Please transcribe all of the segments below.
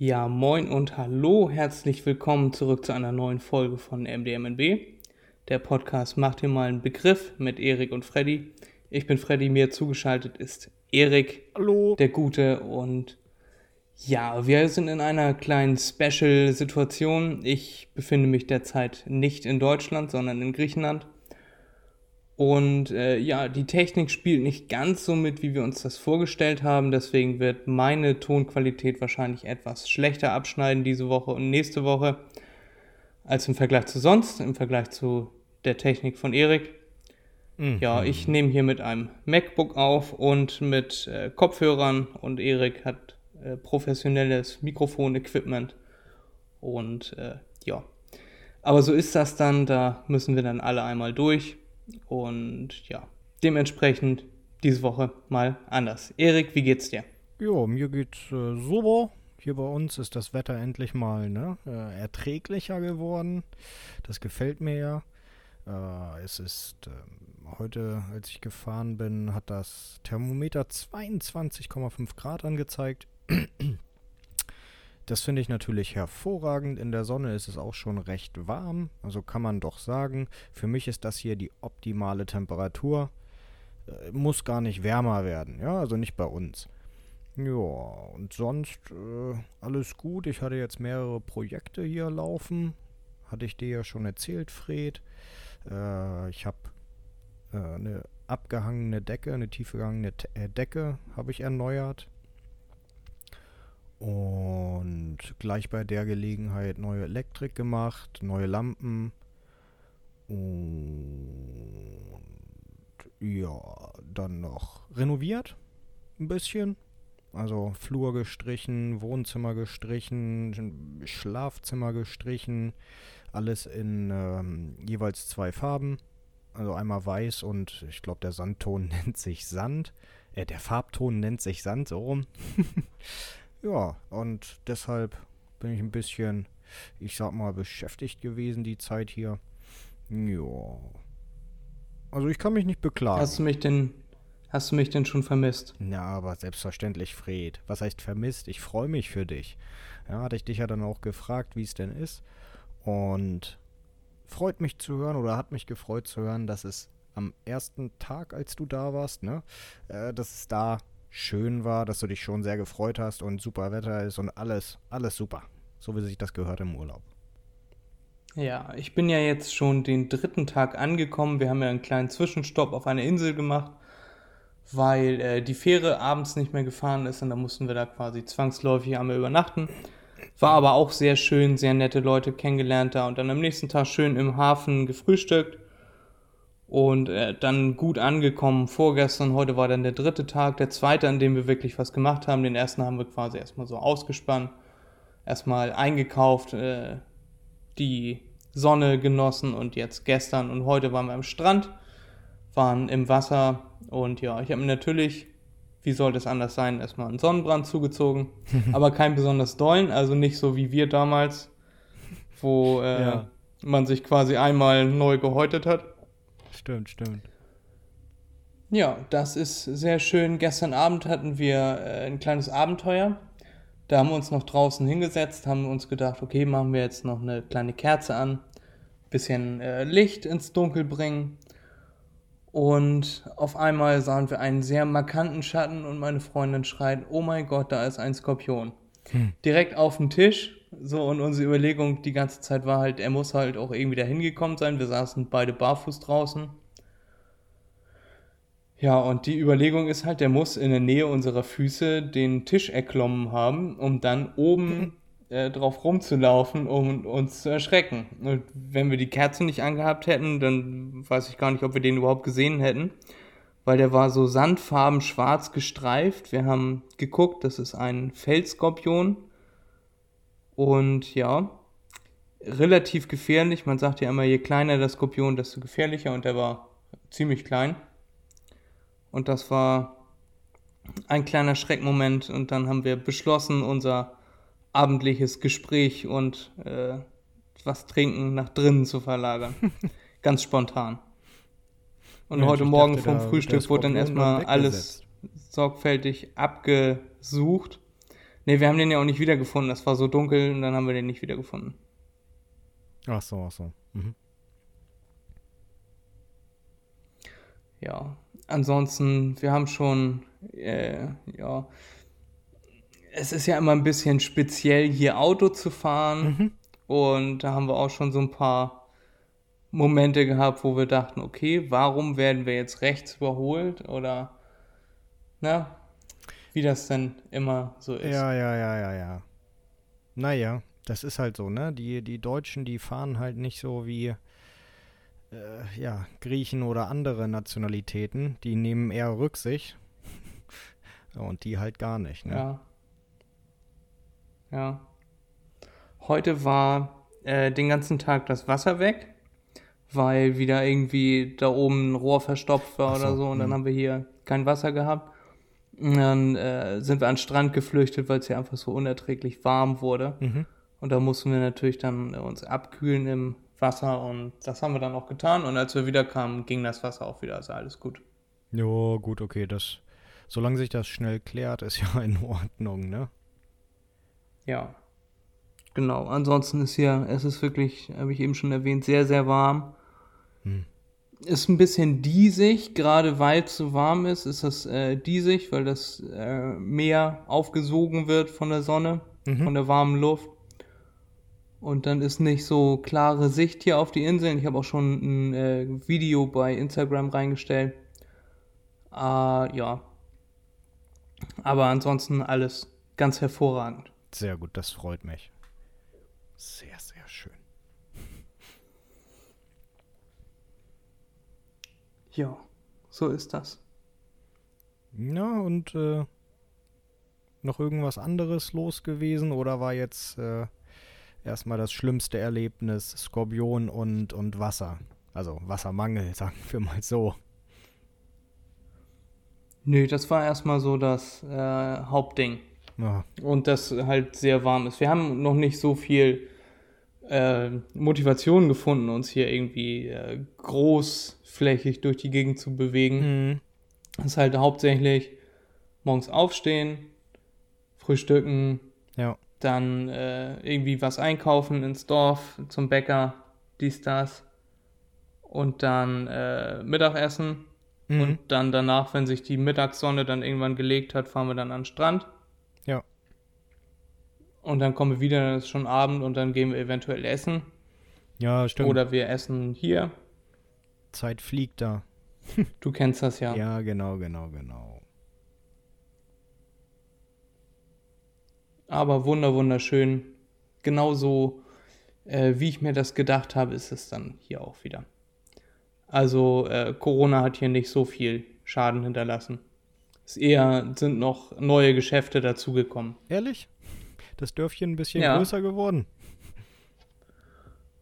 Ja, moin und hallo, herzlich willkommen zurück zu einer neuen Folge von MDMNB. Der Podcast macht dir mal einen Begriff mit Erik und Freddy. Ich bin Freddy, mir zugeschaltet ist Erik, Hallo. der Gute und ja, wir sind in einer kleinen Special-Situation. Ich befinde mich derzeit nicht in Deutschland, sondern in Griechenland. Und äh, ja, die Technik spielt nicht ganz so mit, wie wir uns das vorgestellt haben. Deswegen wird meine Tonqualität wahrscheinlich etwas schlechter abschneiden diese Woche und nächste Woche als im Vergleich zu sonst, im Vergleich zu der Technik von Erik. Mhm. Ja, ich nehme hier mit einem MacBook auf und mit äh, Kopfhörern und Erik hat äh, professionelles Mikrofon-Equipment. Und äh, ja, aber so ist das dann, da müssen wir dann alle einmal durch. Und ja, dementsprechend diese Woche mal anders. Erik, wie geht's dir? Ja, mir geht's äh, super. Hier bei uns ist das Wetter endlich mal ne, äh, erträglicher geworden. Das gefällt mir ja. Äh, es ist ähm, heute, als ich gefahren bin, hat das Thermometer 22,5 Grad angezeigt. Das finde ich natürlich hervorragend. In der Sonne ist es auch schon recht warm. Also kann man doch sagen, für mich ist das hier die optimale Temperatur. Äh, muss gar nicht wärmer werden. Ja, also nicht bei uns. Ja, und sonst äh, alles gut. Ich hatte jetzt mehrere Projekte hier laufen. Hatte ich dir ja schon erzählt, Fred. Äh, ich habe äh, eine abgehangene Decke, eine tiefgehangene äh, Decke habe ich erneuert. Und gleich bei der Gelegenheit neue Elektrik gemacht, neue Lampen. Und ja, dann noch renoviert. Ein bisschen. Also Flur gestrichen, Wohnzimmer gestrichen, Schlafzimmer gestrichen. Alles in ähm, jeweils zwei Farben. Also einmal weiß und ich glaube der Sandton nennt sich Sand. Äh, der Farbton nennt sich Sand, so rum. Ja, und deshalb bin ich ein bisschen, ich sag mal, beschäftigt gewesen die Zeit hier. Ja. Also ich kann mich nicht beklagen. Hast du mich denn, hast du mich denn schon vermisst? Ja, aber selbstverständlich, Fred. Was heißt vermisst? Ich freue mich für dich. Ja, hatte ich dich ja dann auch gefragt, wie es denn ist. Und freut mich zu hören oder hat mich gefreut zu hören, dass es am ersten Tag, als du da warst, ne, äh, dass es da schön war, dass du dich schon sehr gefreut hast und super Wetter ist und alles, alles super. So wie sich das gehört im Urlaub. Ja, ich bin ja jetzt schon den dritten Tag angekommen. Wir haben ja einen kleinen Zwischenstopp auf einer Insel gemacht, weil äh, die Fähre abends nicht mehr gefahren ist und da mussten wir da quasi zwangsläufig einmal übernachten. War aber auch sehr schön, sehr nette Leute kennengelernt da und dann am nächsten Tag schön im Hafen gefrühstückt und äh, dann gut angekommen vorgestern. Heute war dann der dritte Tag, der zweite, an dem wir wirklich was gemacht haben. Den ersten haben wir quasi erstmal so ausgespannt, erstmal eingekauft, äh, die Sonne genossen und jetzt gestern und heute waren wir am Strand, waren im Wasser und ja, ich habe mir natürlich, wie sollte es anders sein, erstmal einen Sonnenbrand zugezogen, aber kein besonders dollen, also nicht so wie wir damals, wo äh, ja. man sich quasi einmal neu gehäutet hat. Stimmt, stimmt. Ja, das ist sehr schön. Gestern Abend hatten wir äh, ein kleines Abenteuer. Da haben wir uns noch draußen hingesetzt, haben uns gedacht, okay, machen wir jetzt noch eine kleine Kerze an, bisschen äh, Licht ins Dunkel bringen. Und auf einmal sahen wir einen sehr markanten Schatten und meine Freundin schreit, oh mein Gott, da ist ein Skorpion. Hm. Direkt auf dem Tisch. So, und unsere Überlegung die ganze Zeit war halt, er muss halt auch irgendwie da hingekommen sein. Wir saßen beide barfuß draußen. Ja, und die Überlegung ist halt, der muss in der Nähe unserer Füße den Tisch erklommen haben, um dann oben äh, drauf rumzulaufen, um uns zu erschrecken. Und wenn wir die Kerze nicht angehabt hätten, dann weiß ich gar nicht, ob wir den überhaupt gesehen hätten, weil der war so sandfarben schwarz gestreift. Wir haben geguckt, das ist ein Feldskorpion. Und ja, relativ gefährlich. Man sagt ja immer, je kleiner der Skorpion, desto gefährlicher. Und der war ziemlich klein. Und das war ein kleiner Schreckmoment. Und dann haben wir beschlossen, unser abendliches Gespräch und äh, was trinken nach drinnen zu verlagern. Ganz spontan. Und Mensch, heute Morgen dachte, vom Frühstück wurde dann erstmal alles sorgfältig abgesucht. Nee, wir haben den ja auch nicht wiedergefunden. Das war so dunkel und dann haben wir den nicht wiedergefunden. Ach so, ach so. Mhm. Ja, ansonsten, wir haben schon, äh, ja, es ist ja immer ein bisschen speziell, hier Auto zu fahren. Mhm. Und da haben wir auch schon so ein paar Momente gehabt, wo wir dachten, okay, warum werden wir jetzt rechts überholt? Oder, na, wie das denn immer so ist. Ja, ja, ja, ja, ja. Naja, das ist halt so, ne? Die, die Deutschen, die fahren halt nicht so wie äh, ja, Griechen oder andere Nationalitäten. Die nehmen eher Rücksicht. Und die halt gar nicht, ne? Ja. Ja. Heute war äh, den ganzen Tag das Wasser weg, weil wieder irgendwie da oben ein Rohr verstopft war so, oder so und dann hm. haben wir hier kein Wasser gehabt. Dann äh, sind wir an den Strand geflüchtet, weil es hier einfach so unerträglich warm wurde. Mhm. Und da mussten wir natürlich dann äh, uns abkühlen im Wasser und das haben wir dann auch getan. Und als wir wieder kamen, ging das Wasser auch wieder, also alles gut. Ja, gut, okay, das. Solange sich das schnell klärt, ist ja in Ordnung, ne? Ja. Genau. Ansonsten ist hier, es ist wirklich, habe ich eben schon erwähnt, sehr, sehr warm. Hm. Ist ein bisschen diesig, gerade weil es so warm ist, ist das äh, diesig, weil das äh, Meer aufgesogen wird von der Sonne, Mhm. von der warmen Luft. Und dann ist nicht so klare Sicht hier auf die Inseln. Ich habe auch schon ein äh, Video bei Instagram reingestellt. Ah, ja. Aber ansonsten alles ganz hervorragend. Sehr gut, das freut mich. Sehr, sehr schön. Ja, so ist das. Ja, und äh, noch irgendwas anderes los gewesen oder war jetzt äh, erstmal das schlimmste Erlebnis Skorpion und, und Wasser? Also Wassermangel, sagen wir mal so. Nö, das war erstmal so das äh, Hauptding. Ja, Und das halt sehr warm ist. Wir haben noch nicht so viel äh, Motivation gefunden, uns hier irgendwie äh, großflächig durch die Gegend zu bewegen. mhm. Das ist halt hauptsächlich morgens aufstehen, frühstücken, ja, dann äh, irgendwie was einkaufen ins Dorf, zum Bäcker, dies, das. Und dann äh, Mittagessen. mhm. Und dann danach, wenn sich die Mittagssonne dann irgendwann gelegt hat, fahren wir dann an den Strand. Und dann kommen wir wieder, dann ist schon Abend und dann gehen wir eventuell essen. ja, stimmt. Oder wir essen hier. Zeit fliegt da. Du kennst das ja. Ja, genau, genau, genau. Aber wunder, wunderschön. Genauso, äh, wie ich mir das gedacht habe, ist es dann hier auch wieder. Also äh, Corona hat hier nicht so viel Schaden hinterlassen. Es eher sind noch neue Geschäfte dazugekommen. Ehrlich? Das Dörfchen ein bisschen Ja. größer geworden?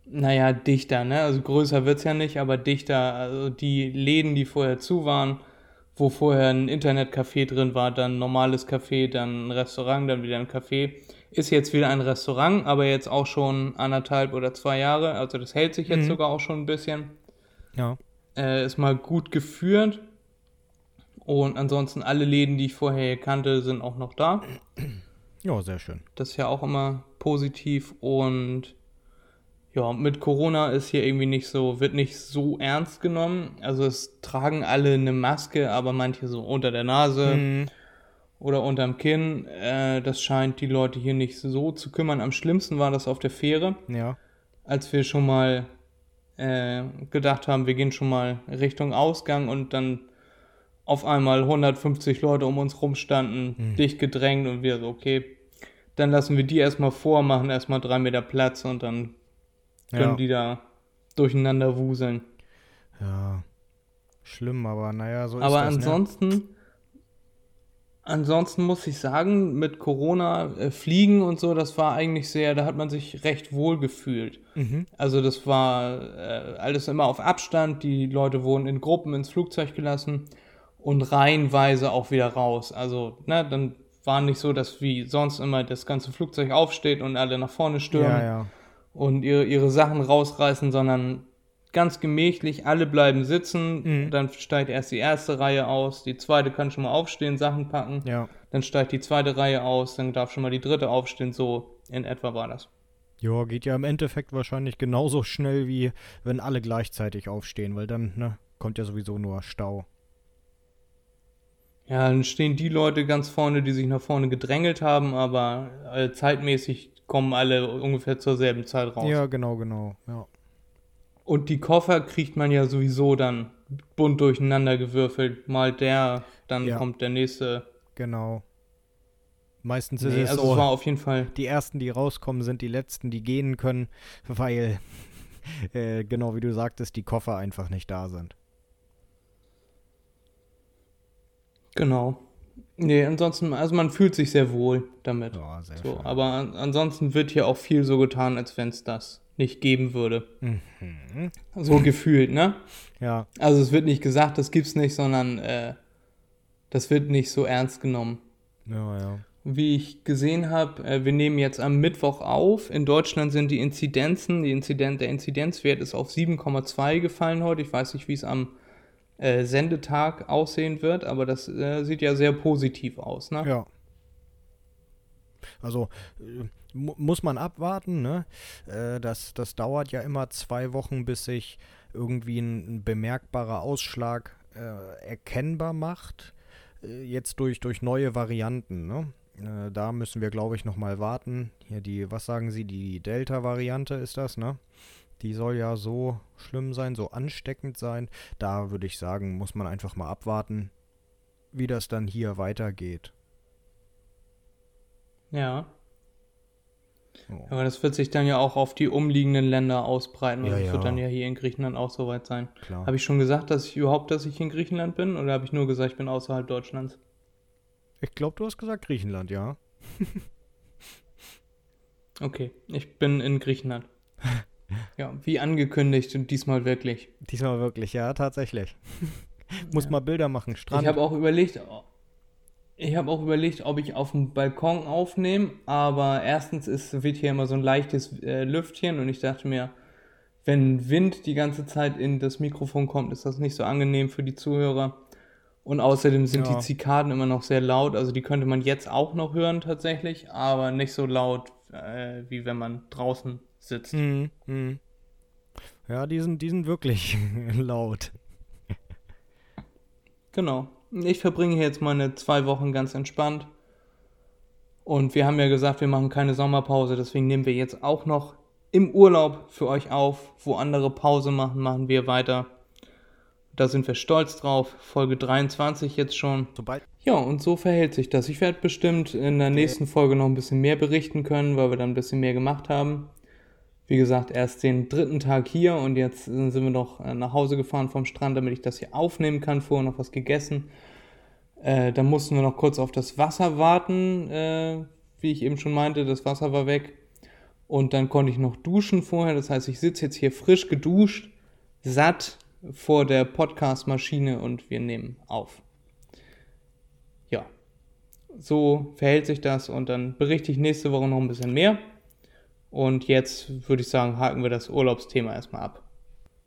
Naja, dichter, ne? Also größer wird's ja nicht, aber dichter. Also die Läden, die vorher zu waren, wo vorher ein Internetcafé drin war, dann ein normales Café, dann ein Restaurant, dann wieder ein Café, ist jetzt wieder ein Restaurant, aber jetzt auch schon anderthalb oder zwei Jahre. Also das hält sich jetzt Mhm. sogar auch schon ein bisschen. Ja. Äh, ist mal gut geführt. Und ansonsten alle Läden, die ich vorher hier kannte, sind auch noch da. Ja, sehr schön. Das ist ja auch immer positiv und ja, mit Corona ist hier irgendwie nicht so, wird nicht so ernst genommen. Also es tragen alle eine Maske, aber manche so unter der Nase Mhm. oder unterm Kinn. Äh, das scheint die Leute hier nicht so zu kümmern. Am schlimmsten war das auf der Fähre, Ja. als wir schon mal äh, gedacht haben, wir gehen schon mal Richtung Ausgang und dann auf einmal 150 Leute um uns rumstanden, Hm. dicht gedrängt und wir so, okay, dann lassen wir die erstmal vor, machen erstmal drei Meter Platz und dann können Ja. die da durcheinander wuseln. ja. Schlimm, aber naja, so ist Aber ne? ansonsten, ansonsten muss ich sagen, mit Corona äh, fliegen und so, das war eigentlich sehr, da hat man sich recht wohl gefühlt. Ne? Mhm. Also das war äh, alles immer auf Abstand, die Leute wurden in Gruppen ins Flugzeug gelassen und reihenweise auch wieder raus. Also, ne, dann war nicht so, dass wie sonst immer das ganze Flugzeug aufsteht und alle nach vorne stürmen Ja, ja. und ihre, ihre Sachen rausreißen, sondern ganz gemächlich, alle bleiben sitzen, Mhm. dann steigt erst die erste Reihe aus, die zweite kann schon mal aufstehen, Sachen packen, Ja. dann steigt die zweite Reihe aus, dann darf schon mal die dritte aufstehen, so in etwa war das. Ja, geht ja im Endeffekt wahrscheinlich genauso schnell wie wenn alle gleichzeitig aufstehen, weil dann ne, kommt ja sowieso nur Stau. Ja, dann stehen die Leute ganz vorne, die sich nach vorne gedrängelt haben, aber äh, zeitmäßig kommen alle ungefähr zur selben Zeit raus. Ja, genau, genau, ja. Und die Koffer kriegt man ja sowieso dann bunt durcheinander gewürfelt. Mal der, dann Ja. kommt der nächste. Genau. Meistens ist Nee, es also so, es war auf jeden Fall. die ersten, die rauskommen, sind die letzten, die gehen können, weil, äh, genau wie du sagtest, die Koffer einfach nicht da sind. Genau. Nee, ansonsten, also man fühlt sich sehr wohl damit. Ja, sehr So, schön. aber an, ansonsten wird hier auch viel so getan, als wenn es das nicht geben würde. Mhm. So gefühlt, ne? Ja, Also es wird nicht gesagt, das gibt's nicht, sondern äh, das wird nicht so ernst genommen. ja, ja. Wie ich gesehen habe, äh, wir nehmen jetzt am Mittwoch auf. In Deutschland sind die Inzidenzen, die Inzident, der Inzidenzwert ist auf 7,2 gefallen heute. Ich weiß nicht, wie es am äh, Sendetag aussehen wird, aber das äh, sieht ja sehr positiv aus, ne? Ja. Also äh, mu muss man abwarten, ne? Äh, das, das dauert ja immer zwei Wochen, bis sich irgendwie ein, ein bemerkbarer Ausschlag äh, erkennbar macht. Äh, jetzt durch, durch neue Varianten, ne? Da müssen wir, glaube ich, nochmal warten. Hier die, was sagen Sie, die Delta-Variante ist das, ne? Die soll ja so schlimm sein, so ansteckend sein. Da würde ich sagen, muss man einfach mal abwarten, wie das dann hier weitergeht. Ja. So. Aber das wird sich dann ja auch auf die umliegenden Länder ausbreiten. Ja, das ja. wird dann ja hier in Griechenland auch soweit sein. Habe ich schon gesagt, dass ich überhaupt, dass ich in Griechenland bin? Oder habe ich nur gesagt, ich bin außerhalb Deutschlands? Ich glaube, du hast gesagt Griechenland, ja. Okay, ich bin in Griechenland. Ja, wie angekündigt und diesmal wirklich. Diesmal wirklich, ja, tatsächlich. Muss Ja. mal Bilder machen, Strand. Ich habe auch überlegt, ich habe auch überlegt, ob ich auf dem Balkon aufnehme, aber erstens ist, wird hier immer so ein leichtes äh, Lüftchen und ich dachte mir, wenn Wind die ganze Zeit in das Mikrofon kommt, ist das nicht so angenehm für die Zuhörer. Und außerdem sind Ja. die Zikaden immer noch sehr laut, also die könnte man jetzt auch noch hören tatsächlich, aber nicht so laut, äh, wie wenn man draußen sitzt. Mhm, mhm. Ja, die sind, die sind wirklich laut. Genau. Ich verbringe jetzt meine zwei Wochen ganz entspannt. Und wir haben ja gesagt, wir machen keine Sommerpause, deswegen nehmen wir jetzt auch noch im Urlaub für euch auf. Wo andere Pause machen, machen wir weiter. Da sind wir stolz drauf. Folge 23 jetzt schon. Sobald. Ja, und so verhält sich das. Ich werde bestimmt in der nächsten Folge noch ein bisschen mehr berichten können, weil wir dann ein bisschen mehr gemacht haben. Wie gesagt, erst den dritten Tag hier und jetzt äh, sind wir noch äh, nach Hause gefahren vom Strand, damit ich das hier aufnehmen kann. Vorher noch was gegessen. Äh, dann mussten wir noch kurz auf das Wasser warten, äh, wie ich eben schon meinte, das Wasser war weg. Und dann konnte ich noch duschen vorher. Das heißt, ich sitze jetzt hier frisch geduscht, satt vor der Podcast-Maschine und wir nehmen auf. Ja, so verhält sich das und dann berichte ich nächste Woche noch ein bisschen mehr. Und jetzt würde ich sagen, haken wir das Urlaubsthema erstmal ab.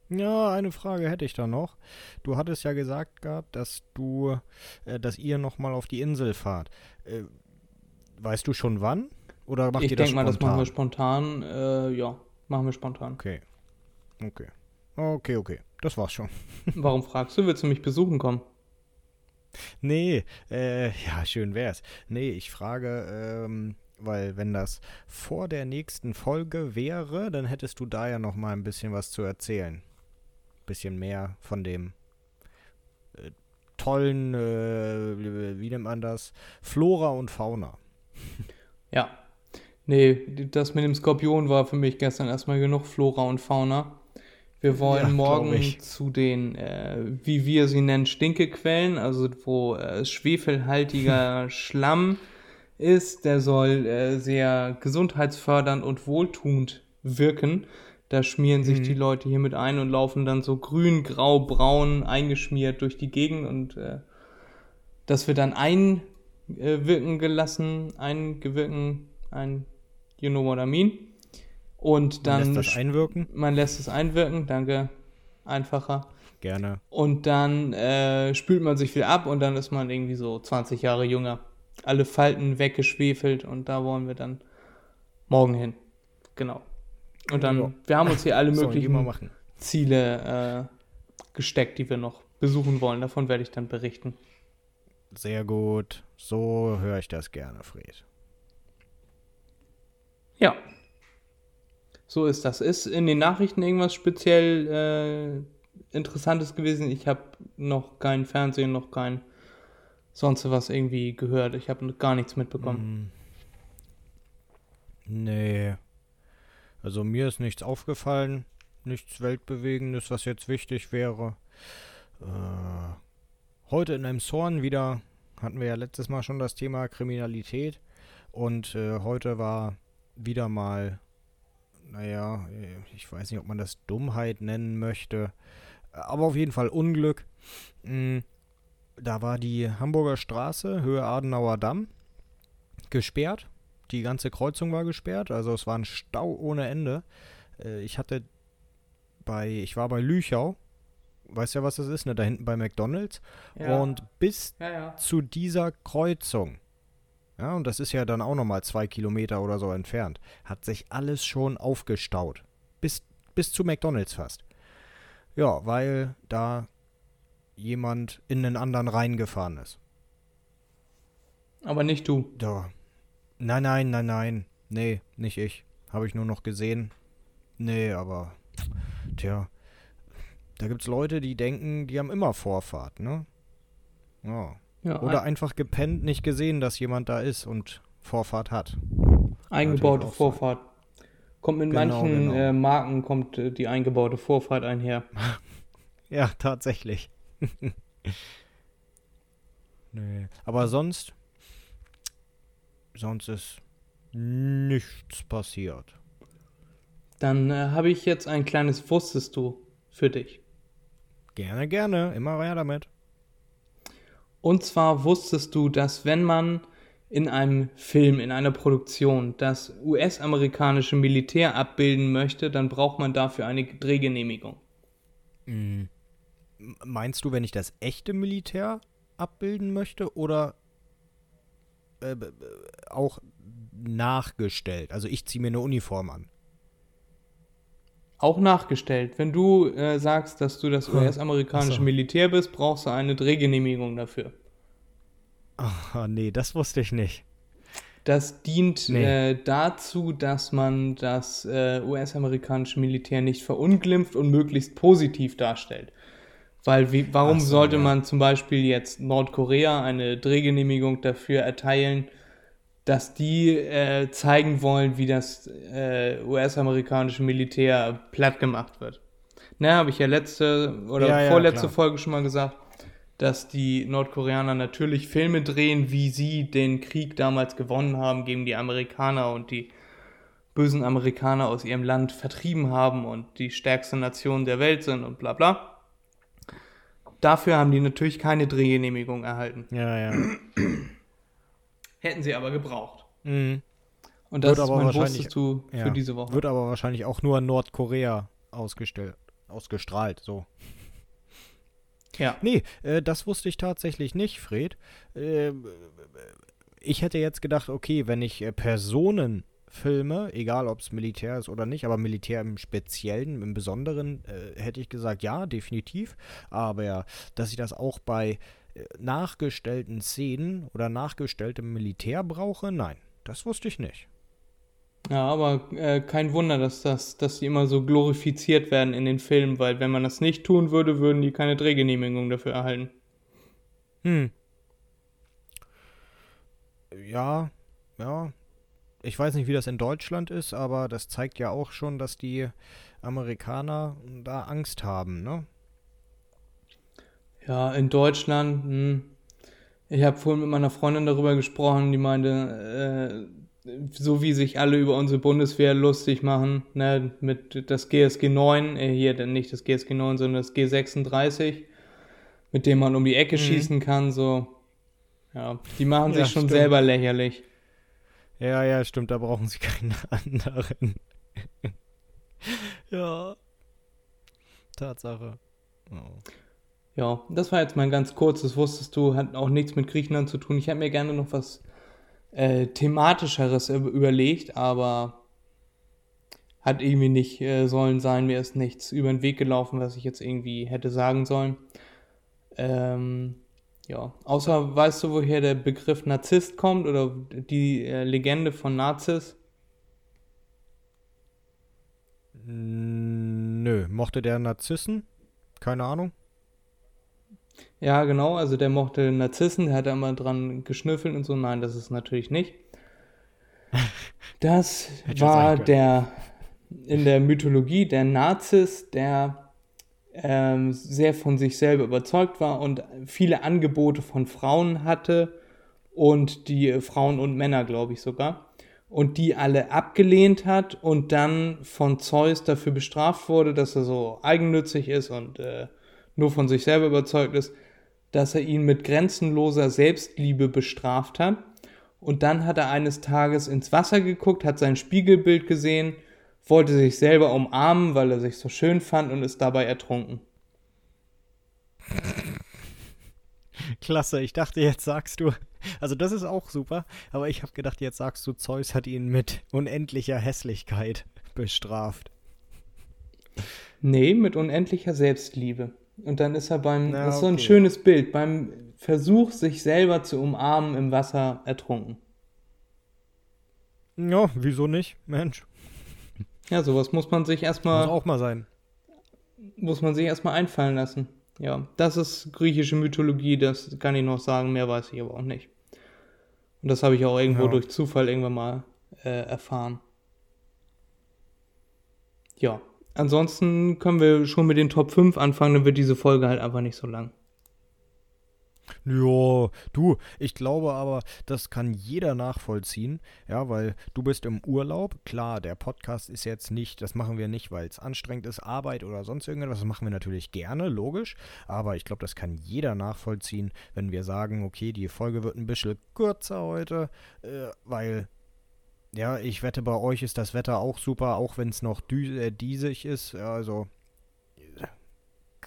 Ja, eine Frage hätte ich da noch. Du hattest ja gesagt gehabt, dass du, äh, dass ihr nochmal auf die Insel fahrt. Äh, weißt du schon wann? Oder macht ich ihr das denke mal, das machen wir spontan? spontan. Äh, ja, machen wir spontan. Okay. Okay. Okay, okay. Das war's schon. Warum fragst du? Willst du mich besuchen kommen? Nee, äh, ja, schön wär's. Nee, ich frage, ähm, weil wenn das vor der nächsten Folge wäre, dann hättest du da ja noch mal ein bisschen was zu erzählen. Bisschen mehr von dem äh, tollen, äh, wie nennt man das? Flora und Fauna. Ja. Nee, das mit dem Skorpion war für mich gestern erstmal genug Flora und Fauna. Wir wollen Ja, morgen zu den, äh, wie wir sie nennen, Stinkequellen, also wo äh, schwefelhaltiger Schlamm ist. Der soll äh, sehr gesundheitsfördernd und wohltuend wirken. Da schmieren sich Mhm. die Leute hier mit ein und laufen dann so grün, grau, braun eingeschmiert durch die Gegend und äh, das wird dann einwirken gelassen, eingewirken, ein, you know what I mean. Und Man dann lässt das einwirken? man lässt es einwirken, danke, einfacher. Gerne. Und dann äh, spült man sich wieder ab und dann ist man irgendwie so 20 Jahre jünger. Alle Falten weggeschwefelt und da wollen wir dann morgen hin. Genau. Und dann, wir haben uns hier alle möglichen machen. Ziele äh, gesteckt, die wir noch besuchen wollen. Davon werde ich dann berichten. Sehr gut. So höre ich das gerne, Fred. Ja. So ist das. Ist in den Nachrichten irgendwas speziell äh, Interessantes gewesen? Ich habe noch kein Fernsehen, noch kein sonst was irgendwie gehört. Ich habe gar nichts mitbekommen. Hm. Nee. Also mir ist nichts aufgefallen. Nichts Weltbewegendes, was jetzt wichtig wäre. Äh, heute in einem Zorn wieder hatten wir ja letztes Mal schon das Thema Kriminalität. Und äh, heute war wieder mal, naja, ich weiß nicht, ob man das Dummheit nennen möchte. Aber auf jeden Fall Unglück. Mm, Da war die Hamburger Straße, Höhe Adenauer Damm, gesperrt. Die ganze Kreuzung war gesperrt, also es war ein Stau ohne Ende. Äh, Ich hatte bei, ich war bei Lüchau, weißt ja, was das ist, ne? Da hinten bei McDonalds. Und bis ja, ja. zu dieser Kreuzung, ja, und das ist ja dann auch nochmal zwei Kilometer oder so entfernt, hat sich alles schon aufgestaut. Bis, bis zu McDonalds fast. Ja, weil da jemand in den anderen reingefahren ist. Aber nicht du. Da. Nein, nein, nein, nein. Nee, nicht ich. Habe ich nur noch gesehen. Nee, aber. Tja. Da gibt's Leute, die denken, die haben immer Vorfahrt, ne? Ja. Ja, Oder ein, einfach gepennt, nicht gesehen, dass jemand da ist und Vorfahrt hat. eingebaute Vorfahrt. Kommt mit Genau, manchen genau. Äh, Marken kommt äh, die eingebaute Vorfahrt einher. Ja, tatsächlich. nee. Aber sonst. Sonst ist nichts passiert. Dann äh, habe ich jetzt ein kleines Wusstest du für dich. Gerne, gerne. Immer weiter damit. Und zwar wusstest du, dass wenn man in einem Film, in einer Produktion das US-amerikanische Militär abbilden möchte, dann braucht man dafür eine Drehgenehmigung. M- Meinst du, wenn ich das echte Militär abbilden möchte oder äh, auch nachgestellt? Also ich ziehe mir eine Uniform an. Auch nachgestellt. Wenn du äh, sagst, dass du das Hm. US-amerikanische so. Militär bist, brauchst du eine Drehgenehmigung dafür. Ah, nee, das wusste ich nicht. Das dient Nee. äh, dazu, dass man das äh, US-amerikanische Militär nicht verunglimpft und möglichst positiv darstellt. Weil wie, warum so, sollte ja. man zum Beispiel jetzt Nordkorea eine Drehgenehmigung dafür erteilen, dass die äh, zeigen wollen, wie das äh, US-amerikanische Militär platt gemacht wird? Na, habe ich ja letzte oder Ja, ja, vorletzte klar. Folge schon mal gesagt, dass die Nordkoreaner natürlich Filme drehen, wie sie den Krieg damals gewonnen haben gegen die Amerikaner und die bösen Amerikaner aus ihrem Land vertrieben haben und die stärkste Nation der Welt sind und bla bla. Dafür haben die natürlich keine Drehgenehmigung erhalten. Ja, ja. Hätten sie aber gebraucht. Mhm. Und das Wird ist aber mein wahrscheinlich- Wusstest du für Ja. diese Woche. Wird aber wahrscheinlich auch nur in Nordkorea ausgestellt, ausgestrahlt, so. ja. Nee, äh, das wusste ich tatsächlich nicht, Fred. Äh, ich hätte jetzt gedacht, okay, wenn ich äh, Personen filme, egal ob es Militär ist oder nicht, aber Militär im Speziellen, im Besonderen, äh, hätte ich gesagt, ja, definitiv. Aber ja, dass ich das auch bei äh, nachgestellten Szenen oder nachgestelltem Militär brauche, nein, das wusste ich nicht. Ja, aber äh, kein Wunder, dass, das, dass die immer so glorifiziert werden in den Filmen, weil wenn man das nicht tun würde, würden die keine Drehgenehmigung dafür erhalten. Hm. Ja, ja. Ich weiß nicht, wie das in Deutschland ist, aber das zeigt ja auch schon, dass die Amerikaner da Angst haben, ne? Ja, in Deutschland, hm, ich habe vorhin mit meiner Freundin darüber gesprochen, die meinte, äh, so wie sich alle über unsere Bundeswehr lustig machen, ne, mit das GSG 9, äh, hier denn nicht das GSG 9, sondern das G36, mit dem man um die Ecke Mhm. schießen kann, so, ja, die machen Ja, sich schon stimmt. selber lächerlich. Ja, ja, stimmt, da brauchen sie keinen anderen. ja. Tatsache. Oh. Ja, das war jetzt mein ganz kurzes, wusstest du, hat auch nichts mit Griechenland zu tun. Ich hätte mir gerne noch was äh, thematischeres überlegt, aber hat irgendwie nicht äh, sollen sein. Mir ist nichts über den Weg gelaufen, was ich jetzt irgendwie hätte sagen sollen. Ähm, ja, außer weißt du, woher der Begriff Narzisst kommt oder die äh, Legende von Narzis? Nö, mochte der Narzissen? Keine Ahnung. Ja, genau, also der mochte Narzissen, der hat da immer dran geschnüffelt und so. Nein, das ist natürlich nicht. Das war der in der Mythologie der Narzis, der ähm, sehr von sich selber überzeugt war und viele Angebote von Frauen hatte und die Frauen und Männer, glaube ich sogar, und die alle abgelehnt hat und dann von Zeus dafür bestraft wurde, dass er so eigennützig ist und äh, nur von sich selber überzeugt ist, dass er ihn mit grenzenloser Selbstliebe bestraft hat. Und dann hat er eines Tages ins Wasser geguckt, hat sein Spiegelbild gesehen wollte sich selber umarmen, weil er sich so schön fand und ist dabei ertrunken. Klasse, ich dachte, jetzt sagst du, also das ist auch super, aber ich habe gedacht, jetzt sagst du, Zeus hat ihn mit unendlicher Hässlichkeit bestraft. Nee, mit unendlicher Selbstliebe. Und dann ist er beim, Na, das ist so ein schönes Bild, beim Versuch, sich selber zu umarmen im Wasser ertrunken. Ja, wieso nicht, Mensch. Ja, sowas muss man sich erstmal. Muss auch mal sein. Muss man sich erstmal einfallen lassen. Ja, das ist griechische Mythologie, das kann ich noch sagen, mehr weiß ich aber auch nicht. Und das habe ich auch irgendwo ja. durch Zufall irgendwann mal äh, erfahren. Ja, ansonsten können wir schon mit den Top 5 anfangen, dann wird diese Folge halt einfach nicht so lang. Ja, du, ich glaube aber, das kann jeder nachvollziehen, ja, weil du bist im Urlaub. Klar, der Podcast ist jetzt nicht, das machen wir nicht, weil es anstrengend ist, Arbeit oder sonst irgendwas. Das machen wir natürlich gerne, logisch. Aber ich glaube, das kann jeder nachvollziehen, wenn wir sagen, okay, die Folge wird ein bisschen kürzer heute, äh, weil ja, ich wette, bei euch ist das Wetter auch super, auch wenn es noch äh, diesig ist. Also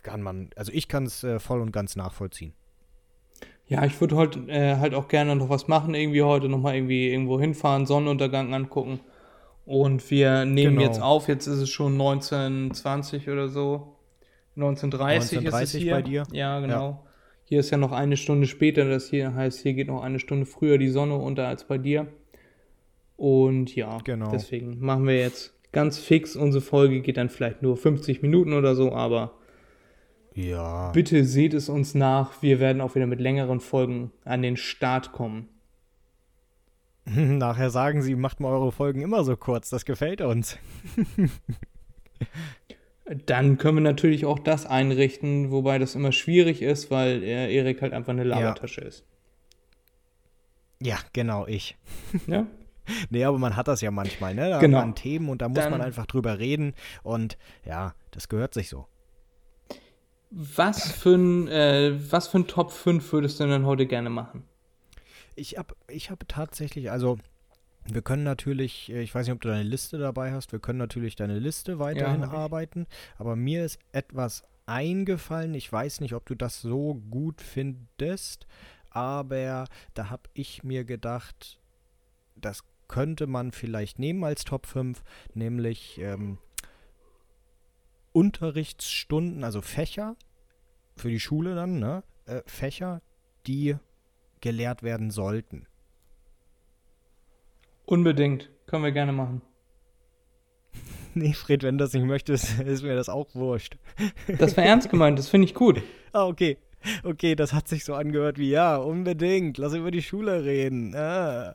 kann man, also ich kann es äh, voll und ganz nachvollziehen. Ja, ich würde heute äh, halt auch gerne noch was machen, irgendwie heute nochmal irgendwie irgendwo hinfahren, Sonnenuntergang angucken. Und wir nehmen genau. jetzt auf, jetzt ist es schon 1920 oder so. 1930, 1930 ist es hier. bei dir? Ja, genau. Ja. Hier ist ja noch eine Stunde später, das hier heißt, hier geht noch eine Stunde früher die Sonne unter als bei dir. Und ja, genau. deswegen machen wir jetzt ganz fix. Unsere Folge geht dann vielleicht nur 50 Minuten oder so, aber ja. Bitte seht es uns nach. Wir werden auch wieder mit längeren Folgen an den Start kommen. Nachher sagen sie, macht mal eure Folgen immer so kurz. Das gefällt uns. Dann können wir natürlich auch das einrichten, wobei das immer schwierig ist, weil Erik halt einfach eine Labertasche ja. ist. Ja, genau, ich. Ja? nee, aber man hat das ja manchmal, ne? Da genau. hat man Themen und da muss Dann, man einfach drüber reden und ja, das gehört sich so. Was für ein, äh, was für ein Top 5 würdest du denn heute gerne machen? Ich habe ich hab tatsächlich, also wir können natürlich, äh, ich weiß nicht, ob du deine Liste dabei hast, wir können natürlich deine Liste weiterhin ja, arbeiten, aber mir ist etwas eingefallen, ich weiß nicht, ob du das so gut findest, aber da habe ich mir gedacht, das könnte man vielleicht nehmen als Top 5, nämlich ähm, Unterrichtsstunden, also Fächer für die Schule dann, ne? Äh, Fächer, die gelehrt werden sollten. Unbedingt. Können wir gerne machen. nee, Fred, wenn du das nicht möchtest, ist mir das auch wurscht. das war ernst gemeint, das finde ich gut. Ah, okay. Okay, das hat sich so angehört wie, ja, unbedingt, lass über die Schule reden. Ah.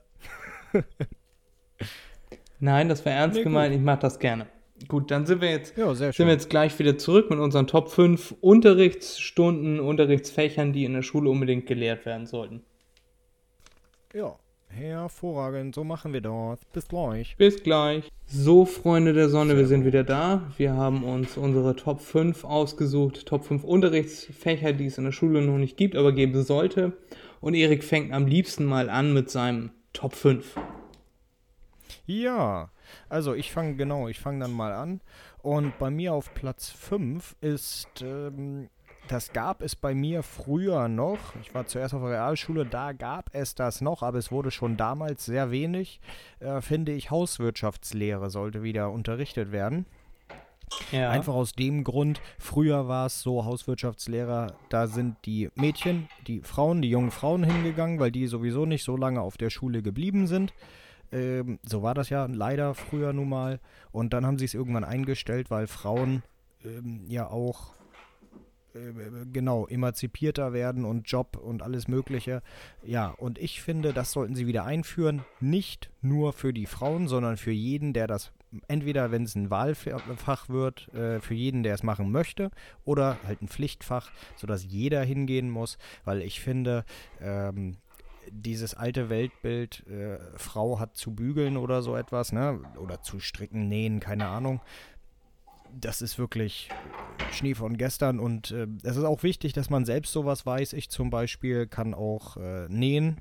Nein, das war ernst nee, gemeint, ich mache das gerne. Gut, dann sind wir jetzt, ja, sind wir jetzt gleich wieder zurück mit unseren Top 5 Unterrichtsstunden, Unterrichtsfächern, die in der Schule unbedingt gelehrt werden sollten. Ja, hervorragend. So machen wir das. Bis gleich. Bis gleich. So, Freunde der Sonne, Sehr wir sind wieder da. Wir haben uns unsere Top 5 ausgesucht. Top 5 Unterrichtsfächer, die es in der Schule noch nicht gibt, aber geben sollte. Und Erik fängt am liebsten mal an mit seinem Top 5. Ja, also ich fange, genau, ich fange dann mal an. Und bei mir auf Platz 5 ist ähm, das gab es bei mir früher noch. Ich war zuerst auf der Realschule, da gab es das noch, aber es wurde schon damals sehr wenig. Äh, finde ich, Hauswirtschaftslehre sollte wieder unterrichtet werden. Ja. Einfach aus dem Grund, früher war es so, Hauswirtschaftslehrer, da sind die Mädchen, die Frauen, die jungen Frauen hingegangen, weil die sowieso nicht so lange auf der Schule geblieben sind. Ähm, so war das ja leider früher nun mal. Und dann haben sie es irgendwann eingestellt, weil Frauen ähm, ja auch äh, genau, emanzipierter werden und Job und alles Mögliche. Ja, und ich finde, das sollten sie wieder einführen. Nicht nur für die Frauen, sondern für jeden, der das entweder, wenn es ein Wahlfach wird, äh, für jeden, der es machen möchte, oder halt ein Pflichtfach, sodass jeder hingehen muss, weil ich finde, ähm, dieses alte Weltbild, äh, Frau hat zu bügeln oder so etwas, ne? Oder zu stricken, nähen, keine Ahnung. Das ist wirklich Schnee von gestern und äh, es ist auch wichtig, dass man selbst sowas weiß. Ich zum Beispiel kann auch äh, nähen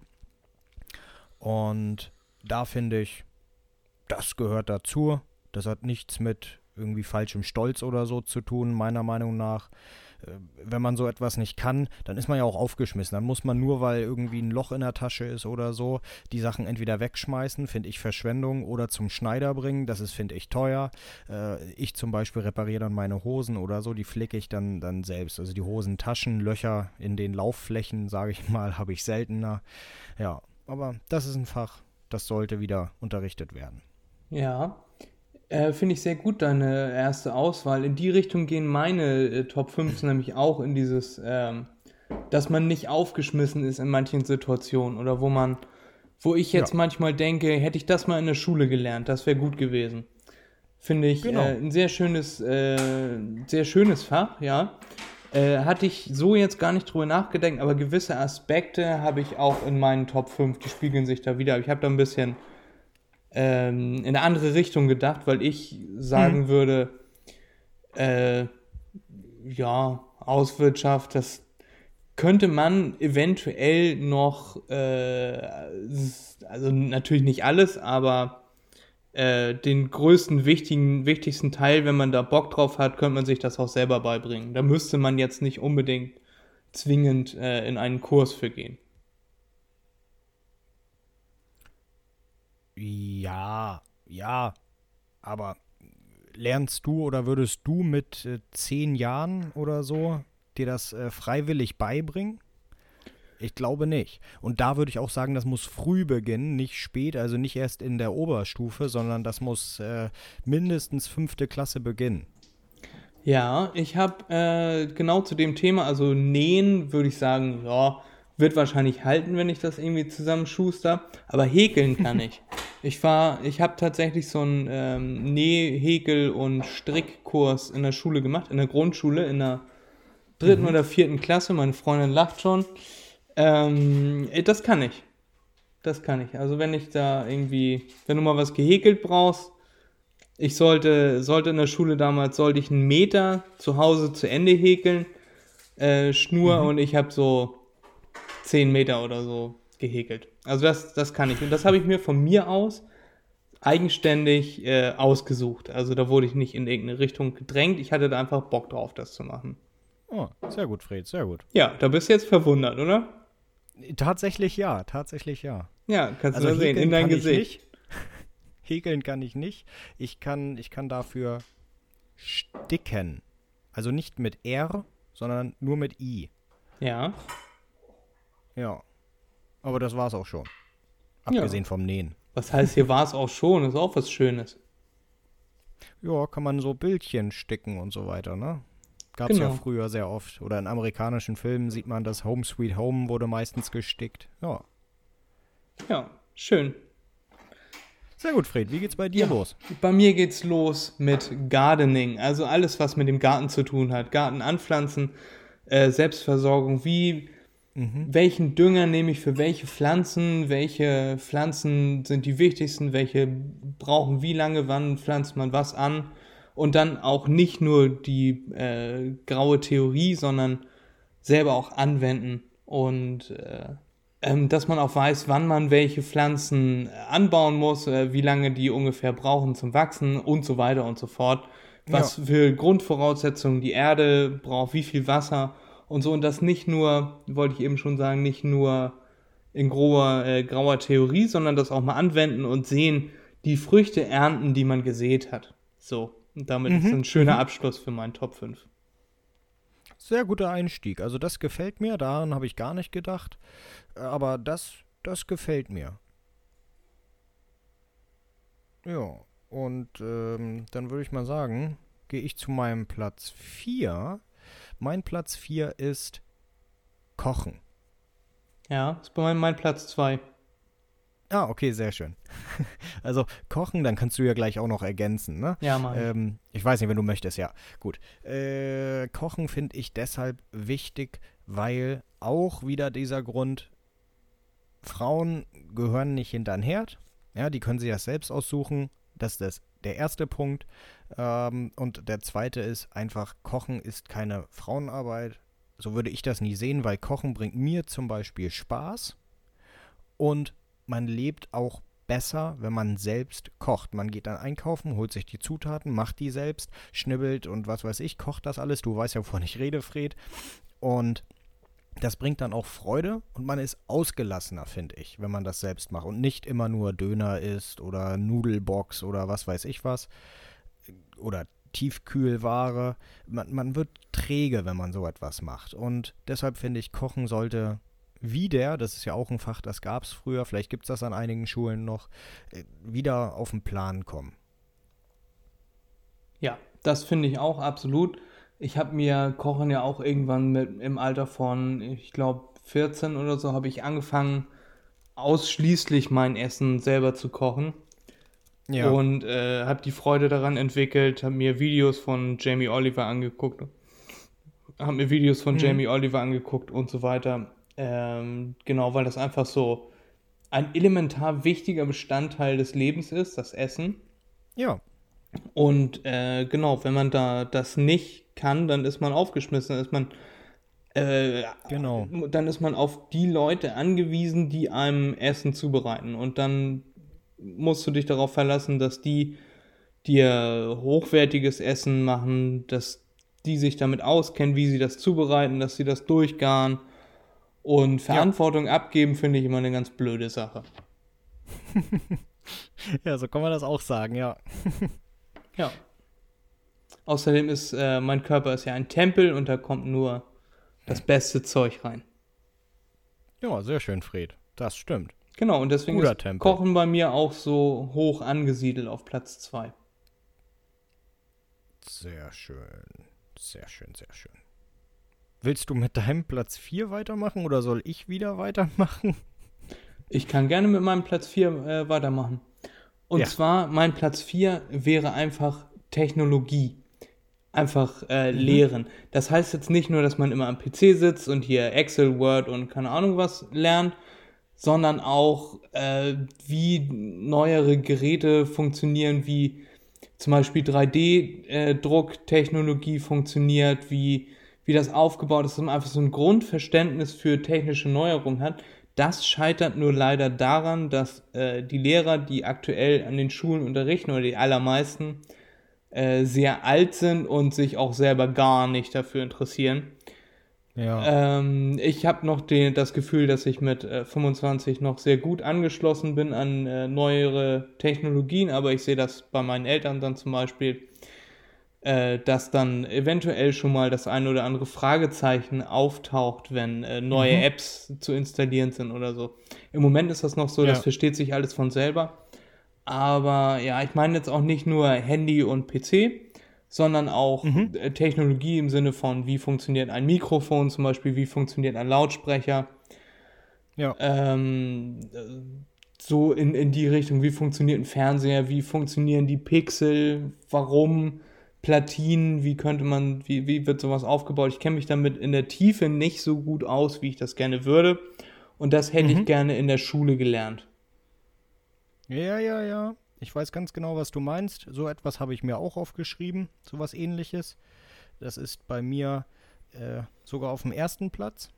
und da finde ich, das gehört dazu. Das hat nichts mit irgendwie falschem Stolz oder so zu tun, meiner Meinung nach. Äh, wenn man so etwas nicht kann, dann ist man ja auch aufgeschmissen. Dann muss man nur, weil irgendwie ein Loch in der Tasche ist oder so, die Sachen entweder wegschmeißen, finde ich Verschwendung, oder zum Schneider bringen. Das ist, finde ich, teuer. Äh, ich zum Beispiel repariere dann meine Hosen oder so, die flicke ich dann, dann selbst. Also die Hosentaschen, Löcher in den Laufflächen, sage ich mal, habe ich seltener. Ja, aber das ist ein Fach, das sollte wieder unterrichtet werden. Ja, äh, finde ich sehr gut, deine erste Auswahl. In die Richtung gehen meine äh, Top 5 nämlich auch in dieses, ähm, dass man nicht aufgeschmissen ist in manchen Situationen oder wo man, wo ich jetzt ja. manchmal denke, hätte ich das mal in der Schule gelernt, das wäre gut gewesen. Finde ich genau. äh, ein sehr schönes, äh, sehr schönes Fach, ja. Äh, hatte ich so jetzt gar nicht drüber nachgedacht, aber gewisse Aspekte habe ich auch in meinen Top 5, die spiegeln sich da wieder. Ich habe da ein bisschen ähm, in eine andere Richtung gedacht, weil ich sagen mhm. würde, äh, ja, Auswirtschaft, das könnte man eventuell noch, äh, also natürlich nicht alles, aber äh, den größten, wichtigen, wichtigsten Teil, wenn man da Bock drauf hat, könnte man sich das auch selber beibringen. Da müsste man jetzt nicht unbedingt zwingend äh, in einen Kurs für gehen. Ja, ja, aber lernst du oder würdest du mit äh, zehn Jahren oder so dir das äh, freiwillig beibringen? Ich glaube nicht. Und da würde ich auch sagen, das muss früh beginnen, nicht spät, also nicht erst in der Oberstufe, sondern das muss äh, mindestens fünfte Klasse beginnen. Ja, ich habe äh, genau zu dem Thema, also nähen, würde ich sagen, ja, wird wahrscheinlich halten, wenn ich das irgendwie zusammenschuster, aber häkeln kann ich. Ich war, ich habe tatsächlich so einen ähm, Näh-, Häkel- und Strickkurs in der Schule gemacht, in der Grundschule, in der dritten mhm. oder vierten Klasse. Meine Freundin lacht schon. Ähm, das kann ich. Das kann ich. Also wenn ich da irgendwie, wenn du mal was gehäkelt brauchst, ich sollte, sollte in der Schule damals, sollte ich einen Meter zu Hause zu Ende häkeln, äh, Schnur mhm. und ich habe so 10 Meter oder so gehäkelt. Also das, das kann ich. Und das habe ich mir von mir aus eigenständig äh, ausgesucht. Also da wurde ich nicht in irgendeine Richtung gedrängt. Ich hatte da einfach Bock drauf, das zu machen. Oh, sehr gut, Fred, sehr gut. Ja, da bist du jetzt verwundert, oder? Tatsächlich ja, tatsächlich ja. Ja, kannst also du sehen, in dein Gesicht. Häkeln kann ich nicht. Ich kann, ich kann dafür sticken. Also nicht mit R, sondern nur mit I. Ja. Ja. Aber das war's auch schon. Abgesehen ja. vom Nähen. Was heißt, hier war es auch schon? Ist auch was Schönes. Ja, kann man so Bildchen sticken und so weiter, ne? Gab es genau. ja früher sehr oft. Oder in amerikanischen Filmen sieht man, das Home Sweet Home wurde meistens gestickt. Ja. Ja, schön. Sehr gut, Fred. Wie geht's bei dir ja, los? Bei mir geht's los mit Gardening. Also alles, was mit dem Garten zu tun hat. Garten anpflanzen, äh, Selbstversorgung. Wie Mhm. Welchen Dünger nehme ich für welche Pflanzen? Welche Pflanzen sind die wichtigsten? Welche brauchen wie lange? Wann pflanzt man was an? Und dann auch nicht nur die äh, graue Theorie, sondern selber auch anwenden und äh, ähm, dass man auch weiß, wann man welche Pflanzen anbauen muss, äh, wie lange die ungefähr brauchen zum Wachsen und so weiter und so fort. Was ja. für Grundvoraussetzungen die Erde braucht, wie viel Wasser und so. Und das nicht nur, wollte ich eben schon sagen, nicht nur in grober, äh, grauer Theorie, sondern das auch mal anwenden und sehen, die Früchte ernten, die man gesät hat. So, und damit mhm. ist ein schöner mhm. Abschluss für meinen Top 5. Sehr guter Einstieg. Also das gefällt mir, daran habe ich gar nicht gedacht. Aber das, das gefällt mir. Ja, und ähm, dann würde ich mal sagen, gehe ich zu meinem Platz 4. Mein Platz 4 ist Kochen. Ja, ist bei meinem mein Platz 2. Ah, okay, sehr schön. Also kochen, dann kannst du ja gleich auch noch ergänzen, ne? Ja, mal. Ähm, ich weiß nicht, wenn du möchtest, ja. Gut. Äh, kochen finde ich deshalb wichtig, weil auch wieder dieser Grund, Frauen gehören nicht hinter den Herd. Ja, die können sich das selbst aussuchen. Das ist das, der erste Punkt. Ähm, und der zweite ist einfach, Kochen ist keine Frauenarbeit. So würde ich das nie sehen, weil Kochen bringt mir zum Beispiel Spaß. Und man lebt auch besser, wenn man selbst kocht. Man geht dann einkaufen, holt sich die Zutaten, macht die selbst, schnibbelt und was weiß ich, kocht das alles. Du weißt ja, wovon ich rede, Fred. Und das bringt dann auch Freude und man ist ausgelassener, finde ich, wenn man das selbst macht und nicht immer nur Döner isst oder Nudelbox oder was weiß ich was oder Tiefkühlware. Man, man wird träge, wenn man so etwas macht. Und deshalb finde ich, Kochen sollte wieder, das ist ja auch ein Fach, das gab es früher, vielleicht gibt es das an einigen Schulen noch, äh, wieder auf den Plan kommen. Ja, das finde ich auch absolut. Ich habe mir Kochen ja auch irgendwann mit, im Alter von, ich glaube, 14 oder so, habe ich angefangen, ausschließlich mein Essen selber zu kochen. Ja. Und äh, habe die Freude daran entwickelt, habe mir Videos von Jamie Oliver angeguckt, habe mir Videos von hm. Jamie Oliver angeguckt und so weiter. Ähm, genau, weil das einfach so ein elementar wichtiger Bestandteil des Lebens ist, das Essen. Ja. Und äh, genau, wenn man da das nicht kann, dann ist man aufgeschmissen, dann ist man äh, genau. dann ist man auf die Leute angewiesen, die einem Essen zubereiten. Und dann musst du dich darauf verlassen, dass die dir hochwertiges Essen machen, dass die sich damit auskennen, wie sie das zubereiten, dass sie das durchgaren und Verantwortung ja. abgeben finde ich immer eine ganz blöde Sache. ja, so kann man das auch sagen, ja. ja. Außerdem ist äh, mein Körper ist ja ein Tempel und da kommt nur das beste Zeug rein. Ja, sehr schön, Fred. Das stimmt. Genau, und deswegen Guter ist Tempel. Kochen bei mir auch so hoch angesiedelt auf Platz 2. Sehr schön. Sehr schön, sehr schön. Willst du mit deinem Platz 4 weitermachen oder soll ich wieder weitermachen? Ich kann gerne mit meinem Platz 4 äh, weitermachen. Und ja. zwar, mein Platz 4 wäre einfach Technologie. Einfach äh, mhm. lehren. Das heißt jetzt nicht nur, dass man immer am PC sitzt und hier Excel, Word und keine Ahnung was lernt, sondern auch, äh, wie neuere Geräte funktionieren, wie zum Beispiel 3D-Drucktechnologie äh, funktioniert, wie wie das aufgebaut ist, dass man einfach so ein Grundverständnis für technische Neuerungen hat. Das scheitert nur leider daran, dass äh, die Lehrer, die aktuell an den Schulen unterrichten, oder die allermeisten, äh, sehr alt sind und sich auch selber gar nicht dafür interessieren. Ja. Ähm, ich habe noch den, das Gefühl, dass ich mit äh, 25 noch sehr gut angeschlossen bin an äh, neuere Technologien, aber ich sehe das bei meinen Eltern dann zum Beispiel äh, dass dann eventuell schon mal das eine oder andere Fragezeichen auftaucht, wenn äh, neue mhm. Apps zu installieren sind oder so. Im Moment ist das noch so, ja. das versteht sich alles von selber. Aber ja, ich meine jetzt auch nicht nur Handy und PC, sondern auch mhm. Äh, Technologie im Sinne von, wie funktioniert ein Mikrofon zum Beispiel, wie funktioniert ein Lautsprecher. Ja. Ähm, so in, in die Richtung, wie funktioniert ein Fernseher, wie funktionieren die Pixel, warum Platinen, wie könnte man, wie, wie wird sowas aufgebaut? Ich kenne mich damit in der Tiefe nicht so gut aus, wie ich das gerne würde. Und das hätte mhm. ich gerne in der Schule gelernt. Ja, ja, ja. Ich weiß ganz genau, was du meinst. So etwas habe ich mir auch aufgeschrieben, sowas ähnliches. Das ist bei mir äh, sogar auf dem ersten Platz.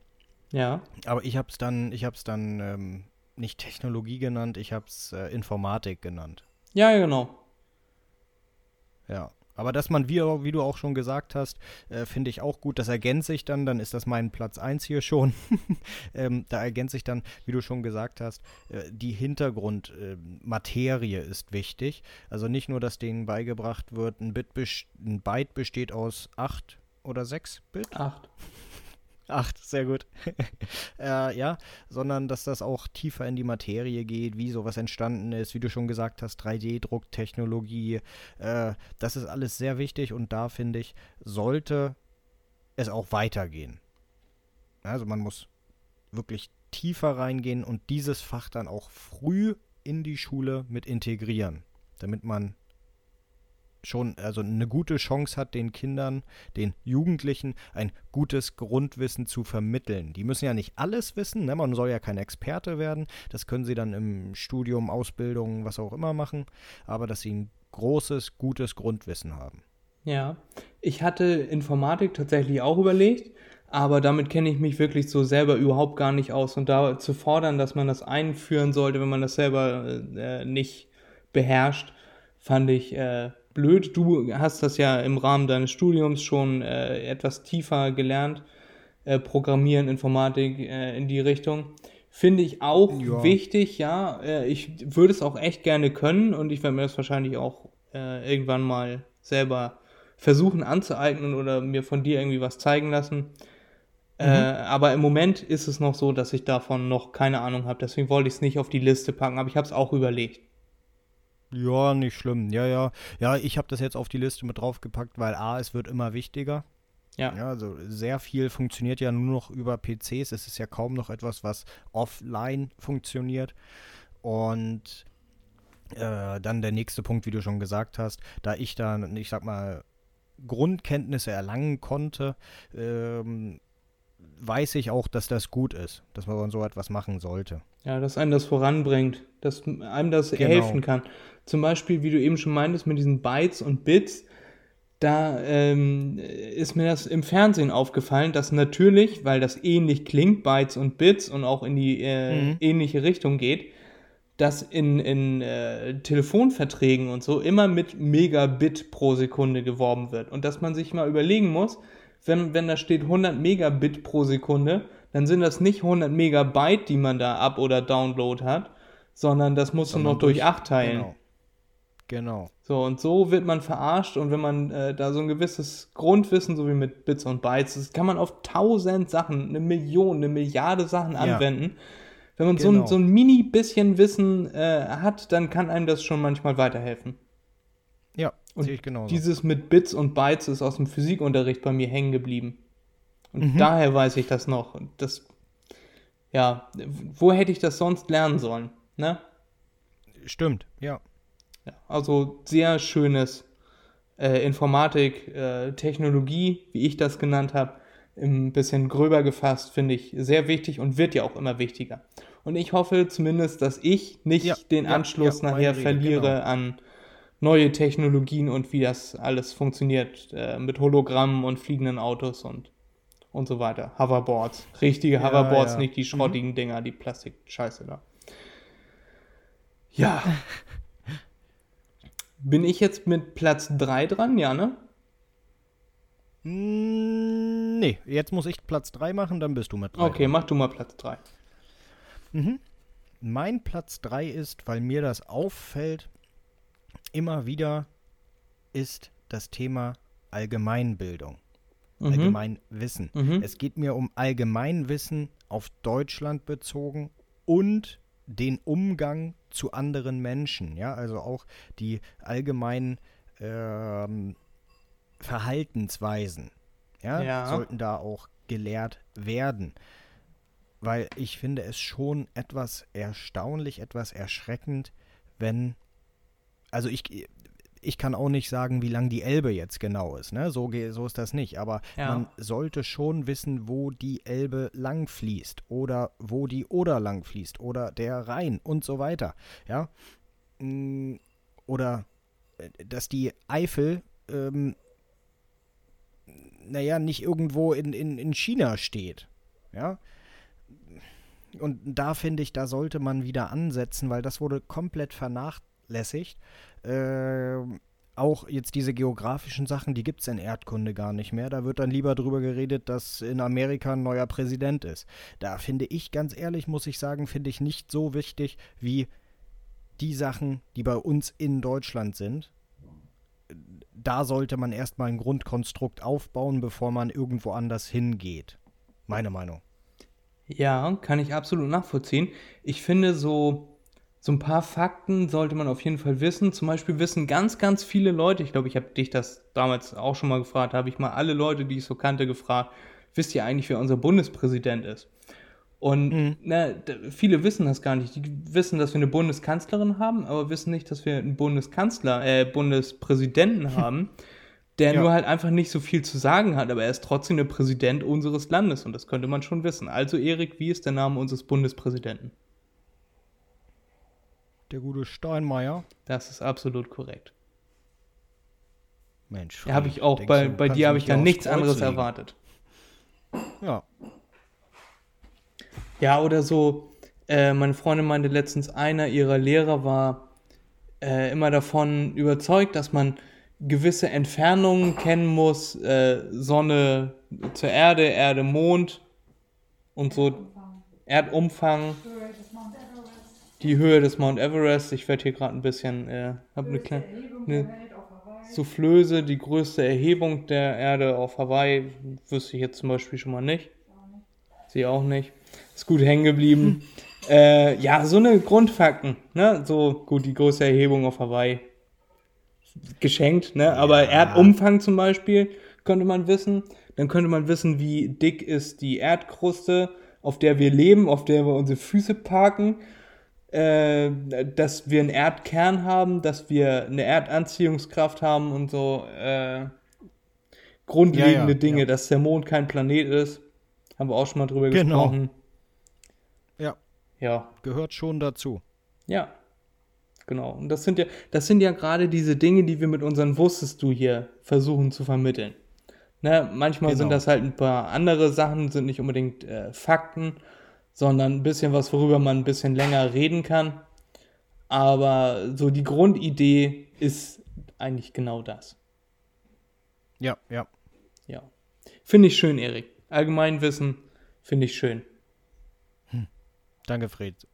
Ja. Aber ich habe es dann, ich habe es dann ähm, nicht Technologie genannt, ich habe es äh, Informatik genannt. Ja, genau. Ja, Aber dass man, wie, wie du auch schon gesagt hast, äh, finde ich auch gut, das ergänze ich dann, dann ist das mein Platz 1 hier schon. ähm, da ergänze ich dann, wie du schon gesagt hast, äh, die Hintergrundmaterie äh, ist wichtig. Also nicht nur, dass denen beigebracht wird, ein, Bit ein Byte besteht aus 8 oder 6 Bit? 8. Acht, sehr gut. äh, ja, sondern dass das auch tiefer in die Materie geht, wie sowas entstanden ist, wie du schon gesagt hast, 3D-Drucktechnologie. Äh, das ist alles sehr wichtig und da finde ich, sollte es auch weitergehen. Also man muss wirklich tiefer reingehen und dieses Fach dann auch früh in die Schule mit integrieren, damit man schon also eine gute Chance hat, den Kindern, den Jugendlichen ein gutes Grundwissen zu vermitteln. Die müssen ja nicht alles wissen, ne? man soll ja kein Experte werden, das können sie dann im Studium, Ausbildung, was auch immer machen, aber dass sie ein großes, gutes Grundwissen haben. Ja, ich hatte Informatik tatsächlich auch überlegt, aber damit kenne ich mich wirklich so selber überhaupt gar nicht aus und da zu fordern, dass man das einführen sollte, wenn man das selber äh, nicht beherrscht, fand ich äh, blöd. Du hast das ja im Rahmen deines Studiums schon äh, etwas tiefer gelernt, äh, Programmieren, Informatik äh, in die Richtung. Finde ich auch ja. wichtig, ja. Äh, ich würde es auch echt gerne können und ich werde mir das wahrscheinlich auch äh, irgendwann mal selber versuchen anzueignen oder mir von dir irgendwie was zeigen lassen. Äh, mhm. aber im Moment ist es noch so, dass ich davon noch keine Ahnung habe. Deswegen wollte ich es nicht auf die Liste packen, aber ich habe es auch überlegt. Ja, nicht schlimm. Ja, ja. Ja, ich habe das jetzt auf die Liste mit draufgepackt, weil A, es wird immer wichtiger. Ja. ja. Also sehr viel funktioniert ja nur noch über PCs. Es ist ja kaum noch etwas, was offline funktioniert. Und äh, dann der nächste Punkt, wie du schon gesagt hast, da ich da, ich sag mal, Grundkenntnisse erlangen konnte, ähm, weiß ich auch, dass das gut ist, dass man so etwas machen sollte. Ja, dass einem das voranbringt, dass einem das genau. helfen kann. Zum Beispiel, wie du eben schon meintest, mit diesen Bytes und Bits, da ähm, ist mir das im Fernsehen aufgefallen, dass natürlich, weil das ähnlich klingt, Bytes und Bits und auch in die äh, mhm. ähnliche Richtung geht, dass in, in äh, Telefonverträgen und so immer mit Megabit pro Sekunde geworben wird. Und dass man sich mal überlegen muss, wenn, wenn da steht 100 Megabit pro Sekunde, dann sind das nicht 100 Megabyte, die man da up- oder download hat, sondern das musst du noch durch, durch 8 teilen. Genau. Genau. So, und so wird man verarscht und wenn man äh, da so ein gewisses Grundwissen, so wie mit Bits und Bytes, das kann man auf tausend Sachen, eine Million, eine Milliarde Sachen ja. anwenden. Wenn man genau. so, ein, so ein mini bisschen Wissen äh, hat, dann kann einem das schon manchmal weiterhelfen. Ja, sehe ich genau. Dieses mit Bits und Bytes ist aus dem Physikunterricht bei mir hängen geblieben. Und mhm. daher weiß ich das noch. Das, ja, wo hätte ich das sonst lernen sollen, ne? Stimmt, ja. Ja also sehr schönes äh, Informatik, äh, Technologie, wie ich das genannt habe, ein bisschen gröber gefasst, finde ich sehr wichtig und wird ja auch immer wichtiger. Und ich hoffe zumindest, dass ich nicht ja, den Anschluss ja, nachher verliere genau. an neue Technologien und wie das alles funktioniert äh, mit Hologrammen und fliegenden Autos und und so weiter. Hoverboards. Richtige ja, Hoverboards, ja. nicht die mhm. schrottigen mhm. Dinger, die Plastik-Scheiße da. Ja. Bin ich jetzt mit Platz 3 dran, ja, ne? Mm, nee, jetzt muss ich Platz 3 machen, dann bist du mit 3. Okay, dran. mach du mal Platz 3. Mhm. Mein Platz 3 ist, weil mir das auffällt, immer wieder ist das Thema Allgemeinbildung. Mhm. Allgemeinwissen. Mhm. Es geht mir um Allgemeinwissen auf Deutschland bezogen und den Umgang zu anderen Menschen. Ja, also auch die allgemeinen ähm, Verhaltensweisen. Ja, ja, sollten da auch gelehrt werden. Weil ich finde es schon etwas erstaunlich, etwas erschreckend, wenn also ich, ich kann auch nicht sagen, wie lang die Elbe jetzt genau ist. Ne? So, so ist das nicht. Aber ja. man sollte schon wissen, wo die Elbe lang fließt oder wo die Oder lang fließt oder der Rhein und so weiter. Ja. Mm, oder äh, dass die Eifel, ähm, naja, nicht irgendwo in, in, in China steht. Ja. Und da finde ich, da sollte man wieder ansetzen, weil das wurde komplett vernachlässigt. Äh, auch jetzt diese geografischen Sachen, die gibt es in Erdkunde gar nicht mehr. Da wird dann lieber drüber geredet, dass in Amerika ein neuer Präsident ist. Da finde ich, ganz ehrlich, muss ich sagen, finde ich nicht so wichtig wie die Sachen, die bei uns in Deutschland sind. Da sollte man erstmal ein Grundkonstrukt aufbauen, bevor man irgendwo anders hingeht. Meine Meinung. Ja, kann ich absolut nachvollziehen. Ich finde so so ein paar Fakten sollte man auf jeden Fall wissen. Zum Beispiel wissen ganz, ganz viele Leute, ich glaube, ich habe dich das damals auch schon mal gefragt, habe ich mal alle Leute, die ich so kannte, gefragt, wisst ihr eigentlich, wer unser Bundespräsident ist? Und mhm. na, viele wissen das gar nicht. Die wissen, dass wir eine Bundeskanzlerin haben, aber wissen nicht, dass wir einen Bundeskanzler, äh, Bundespräsidenten haben, der ja. nur halt einfach nicht so viel zu sagen hat, aber er ist trotzdem der Präsident unseres Landes und das könnte man schon wissen. Also Erik, wie ist der Name unseres Bundespräsidenten? Der gute Steinmeier. Das ist absolut korrekt. Mensch. Ja, habe ich auch. Bei, du, bei dir habe ich ja nichts anderes legen. erwartet. Ja. Ja, oder so, äh, meine Freundin meinte letztens, einer ihrer Lehrer war äh, immer davon überzeugt, dass man gewisse Entfernungen kennen muss, äh, Sonne zur Erde, Erde, Mond und so Erdumfang die Höhe des Mount Everest. Ich werde hier gerade ein bisschen, äh, habe eine kleine eine Soufflöse, die größte Erhebung der Erde auf Hawaii. Wüsste ich jetzt zum Beispiel schon mal nicht. Sie auch nicht. Ist gut hängen geblieben. äh, ja, so eine Grundfakten. Ne? So gut, die größte Erhebung auf Hawaii. Geschenkt, ne? Aber ja. Erdumfang zum Beispiel könnte man wissen. Dann könnte man wissen, wie dick ist die Erdkruste, auf der wir leben, auf der wir unsere Füße parken äh, dass wir einen Erdkern haben, dass wir eine Erdanziehungskraft haben und so äh, grundlegende ja, ja, Dinge, ja. dass der Mond kein Planet ist. Haben wir auch schon mal drüber genau. gesprochen. Ja. Ja. Gehört schon dazu. Ja. Genau. Und das sind ja, das sind ja gerade diese Dinge, die wir mit unseren Wusstest du hier versuchen zu vermitteln. Ne, manchmal genau. sind das halt ein paar andere Sachen, sind nicht unbedingt äh, Fakten, sondern ein bisschen was, worüber man ein bisschen länger reden kann. Aber so die Grundidee ist eigentlich genau das. Ja, ja. Ja. Finde ich schön, Erik. Allgemeinwissen finde ich schön. Hm. Danke, Fred.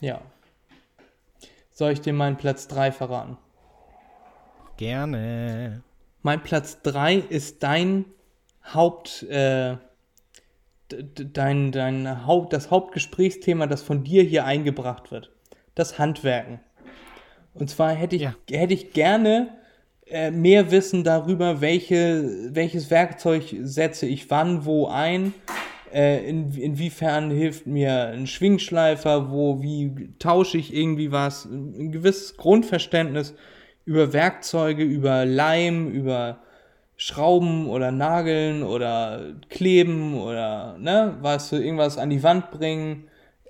Ja. Soll ich dir meinen Platz 3 verraten? Gerne. Mein Platz 3 ist dein Haupt, äh, dein, dein Haupt, das Hauptgesprächsthema, das von dir hier eingebracht wird. Das Handwerken. Und zwar hätte ich, ja. hätte ich gerne äh, mehr Wissen darüber, welche, welches Werkzeug setze ich wann, wo ein, äh, in, inwiefern hilft mir ein Schwingschleifer, wo, wie tausche ich irgendwie was, ein gewisses Grundverständnis über Werkzeuge, über Leim, über Schrauben oder Nageln oder Kleben oder, ne, weißt du, irgendwas an die Wand bringen,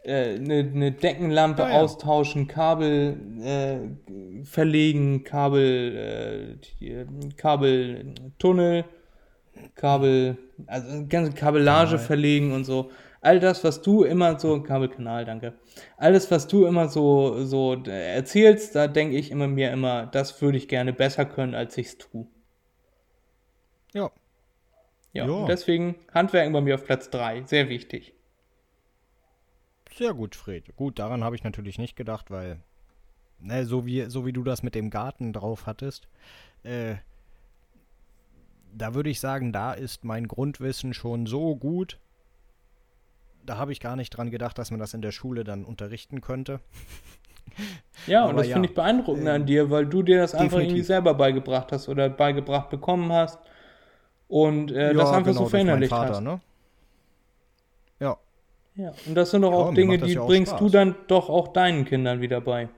äh, eine, eine Deckenlampe ja, ja. austauschen, Kabel äh, verlegen, Kabel, äh, Kabeltunnel, Kabel, also ganze Kabellage Kanal. verlegen und so. All das, was du immer so, Kabelkanal, danke. Alles, was du immer so, so erzählst, da denke ich immer mir immer, das würde ich gerne besser können, als ich es tue. Ja. Ja, ja. deswegen Handwerken bei mir auf Platz 3. Sehr wichtig. Sehr gut, Fred. Gut, daran habe ich natürlich nicht gedacht, weil, ne, so wie, so wie du das mit dem Garten drauf hattest, äh, da würde ich sagen, da ist mein Grundwissen schon so gut. Da habe ich gar nicht dran gedacht, dass man das in der Schule dann unterrichten könnte. Ja, und das ja, finde ich beeindruckend äh, an dir, weil du dir das definitiv. einfach irgendwie selber beigebracht hast oder beigebracht bekommen hast und äh, ja, das einfach genau, so verinnerlicht Vater, hast. Ne? Ja. Ja, und das sind doch auch ja, Dinge, die ja bringst Spaß. du dann doch auch deinen Kindern wieder bei.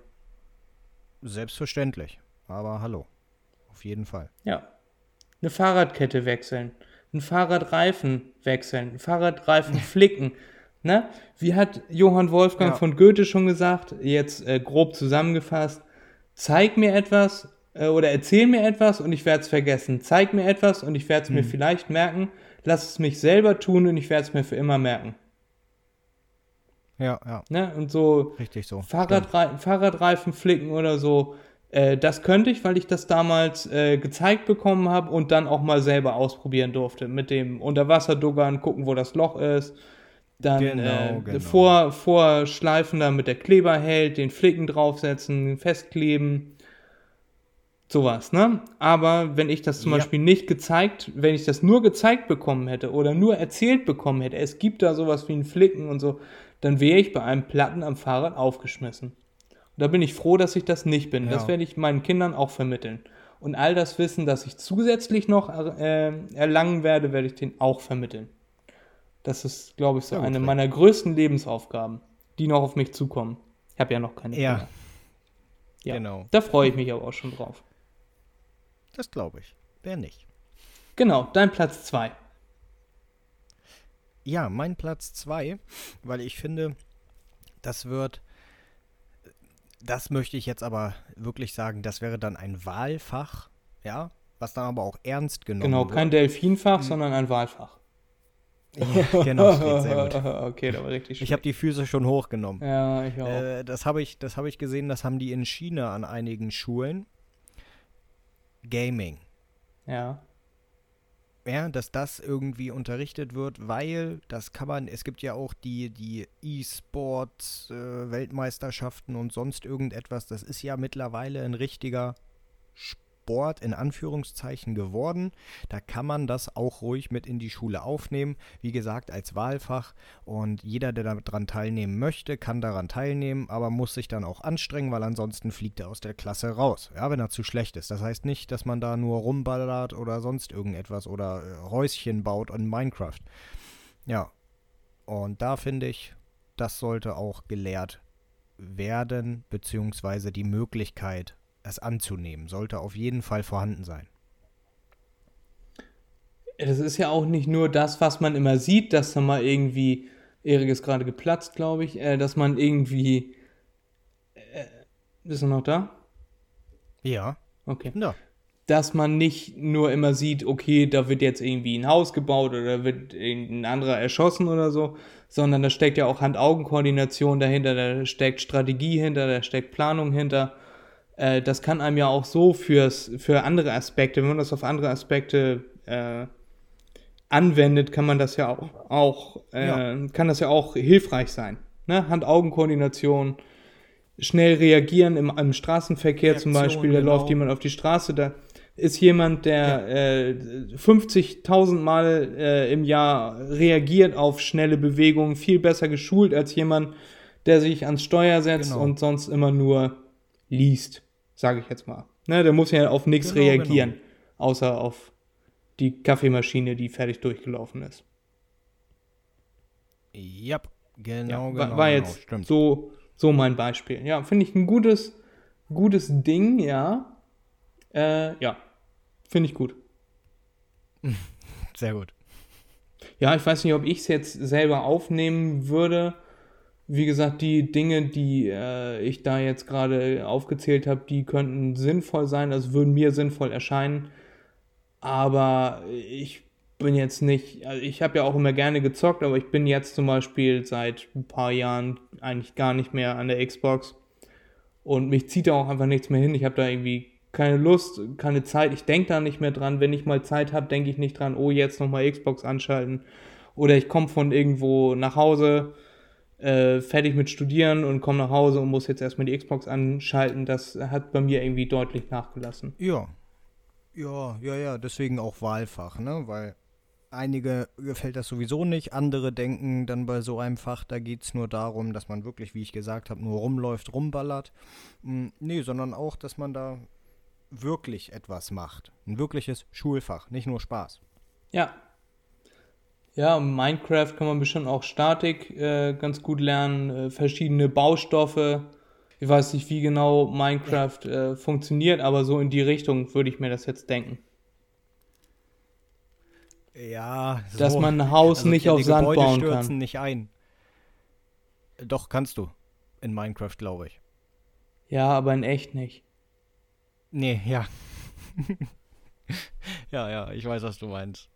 Selbstverständlich. Aber hallo. Auf jeden Fall. Ja. Eine Fahrradkette wechseln. Ein Fahrradreifen wechseln. Ein Fahrradreifen flicken. Ne? Wie hat Johann Wolfgang ja. von Goethe schon gesagt, jetzt äh, grob zusammengefasst, zeig mir etwas äh, oder erzähl mir etwas und ich werde es vergessen. Zeig mir etwas und ich werde es hm. mir vielleicht merken. Lass es mich selber tun und ich werde es mir für immer merken. Ja, ja. Ne? Und so, Richtig so. Fahrradre Fahrradreifen flicken oder so, Äh, das könnte ich, weil ich das damals äh, gezeigt bekommen habe und dann auch mal selber ausprobieren durfte. Mit dem Unterwasserduggern, gucken, wo das Loch ist. Dann Genau, äh, genau. Vor, vorschleifen da mit der Kleber hält, den Flicken draufsetzen, festkleben. Sowas, ne? Aber wenn ich das zum Ja. Beispiel nicht gezeigt, wenn ich das nur gezeigt bekommen hätte oder nur erzählt bekommen hätte, es gibt da sowas wie ein Flicken und so, dann wäre ich bei einem Platten am Fahrrad aufgeschmissen. Und da bin ich froh, dass ich das nicht bin. Das Ja. werde ich meinen Kindern auch vermitteln. Und all das Wissen, das ich zusätzlich noch äh, erlangen werde, werde ich denen auch vermitteln. Das ist, glaube ich, so gut, eine Rick. meiner größten Lebensaufgaben, die noch auf mich zukommen. Ich habe ja noch keine Ja, Kinder. Ja. genau. Da freue ich mich aber auch schon drauf. Das glaube ich. Wer nicht? Genau, dein Platz 2. Ja, mein Platz 2, weil ich finde, das wird, das möchte ich jetzt aber wirklich sagen, das wäre dann ein Wahlfach, ja, was dann aber auch ernst genommen Genau, wird. kein Delfinfach, sondern ein Wahlfach. Ja, genau, das geht sehr gut. okay, da war richtig Ich habe die Füße schon hochgenommen. Ja, ich auch. Äh, das habe ich, das habe ich gesehen, das haben die in China an einigen Schulen. Gaming. ja. Ja, dass das irgendwie unterrichtet wird, weil das kann man, es gibt ja auch die, die E-Sports, äh, Weltmeisterschaften und sonst irgendetwas, das ist ja mittlerweile ein richtiger Sport in Anführungszeichen geworden. Da kann man das auch ruhig mit in die Schule aufnehmen, wie gesagt, als Wahlfach. Und jeder, der daran teilnehmen möchte, kann daran teilnehmen, aber muss sich dann auch anstrengen, weil ansonsten fliegt er aus der Klasse raus, ja, wenn er zu schlecht ist. Das heißt nicht, dass man da nur rumballert oder sonst irgendetwas oder äh, Häuschen baut in Minecraft. Ja, und da finde ich, das sollte auch gelehrt werden, beziehungsweise die Möglichkeit, es anzunehmen, sollte auf jeden Fall vorhanden sein. Das ist ja auch nicht nur das, was man immer sieht, dass da mal irgendwie, Erik ist gerade geplatzt, glaube ich, äh, dass man irgendwie. Äh, bist du noch da? Ja, Okay. ja. Dass man nicht nur immer sieht, okay, da wird jetzt irgendwie ein Haus gebaut oder wird ein anderer erschossen oder so, sondern da steckt ja auch Hand-Augen-Koordination dahinter, da steckt Strategie hinter, da steckt Planung hinter. Äh, das kann einem ja auch so fürs, für andere Aspekte, wenn man das auf andere Aspekte äh, anwendet, kann man das ja auch, auch äh, Ja. kann das ja auch hilfreich sein. Ne? Hand-Augen-Koordination, schnell reagieren im, im Straßenverkehr zum Reaktion, Beispiel, da genau. läuft jemand auf die Straße, da ist jemand, der äh, 50.000 Mal äh, im Jahr reagiert auf schnelle Bewegungen, viel besser geschult als jemand, der sich ans Steuer setzt Genau. und sonst immer nur liest, sage ich jetzt mal. Ne, der muss ja auf nichts Genau, reagieren, außer auf die Kaffeemaschine, die fertig durchgelaufen ist. Ja, genau, Ja, genau. war, war genau, jetzt stimmt. so, so mein Beispiel. Ja, finde ich ein gutes, gutes Ding, ja. Äh, ja, finde ich gut. Sehr gut. Ja, ich weiß nicht, ob ich es jetzt selber aufnehmen würde. Wie gesagt, die Dinge, die äh, ich da jetzt gerade aufgezählt habe, die könnten sinnvoll sein, also würden mir sinnvoll erscheinen. Aber ich bin jetzt nicht, also ich habe ja auch immer gerne gezockt, aber ich bin jetzt zum Beispiel seit ein paar Jahren eigentlich gar nicht mehr an der Xbox. Und mich zieht da auch einfach nichts mehr hin. Ich habe da irgendwie keine Lust, keine Zeit. Ich denke da nicht mehr dran. Wenn ich mal Zeit habe, denke ich nicht dran, oh, jetzt nochmal Xbox anschalten. Oder ich komme von irgendwo nach Hause, äh, fertig mit Studieren und komme nach Hause und muss jetzt erstmal die Xbox anschalten. Das hat bei mir irgendwie deutlich nachgelassen. Ja. Ja, ja, ja, deswegen auch Wahlfach, ne? Weil einige gefällt das sowieso nicht, andere denken dann bei so einem Fach, da geht es nur darum, dass man wirklich, wie ich gesagt habe, nur rumläuft, rumballert. Mm, nee, sondern auch, dass man da wirklich etwas macht. Ein wirkliches Schulfach, nicht nur Spaß. Ja. Ja, Minecraft kann man bestimmt auch Statik äh, ganz gut lernen, äh, verschiedene Baustoffe. Ich weiß nicht, wie genau Minecraft äh, funktioniert, aber so in die Richtung würde ich mir das jetzt denken. Ja, so. Dass man ein Haus nicht die auf Sand Gebäude bauen stürzen kann. nicht ein. Doch, kannst du. In Minecraft, glaube ich. Ja, aber in echt nicht. Nee, ja. ja, ja, ich weiß, was du meinst.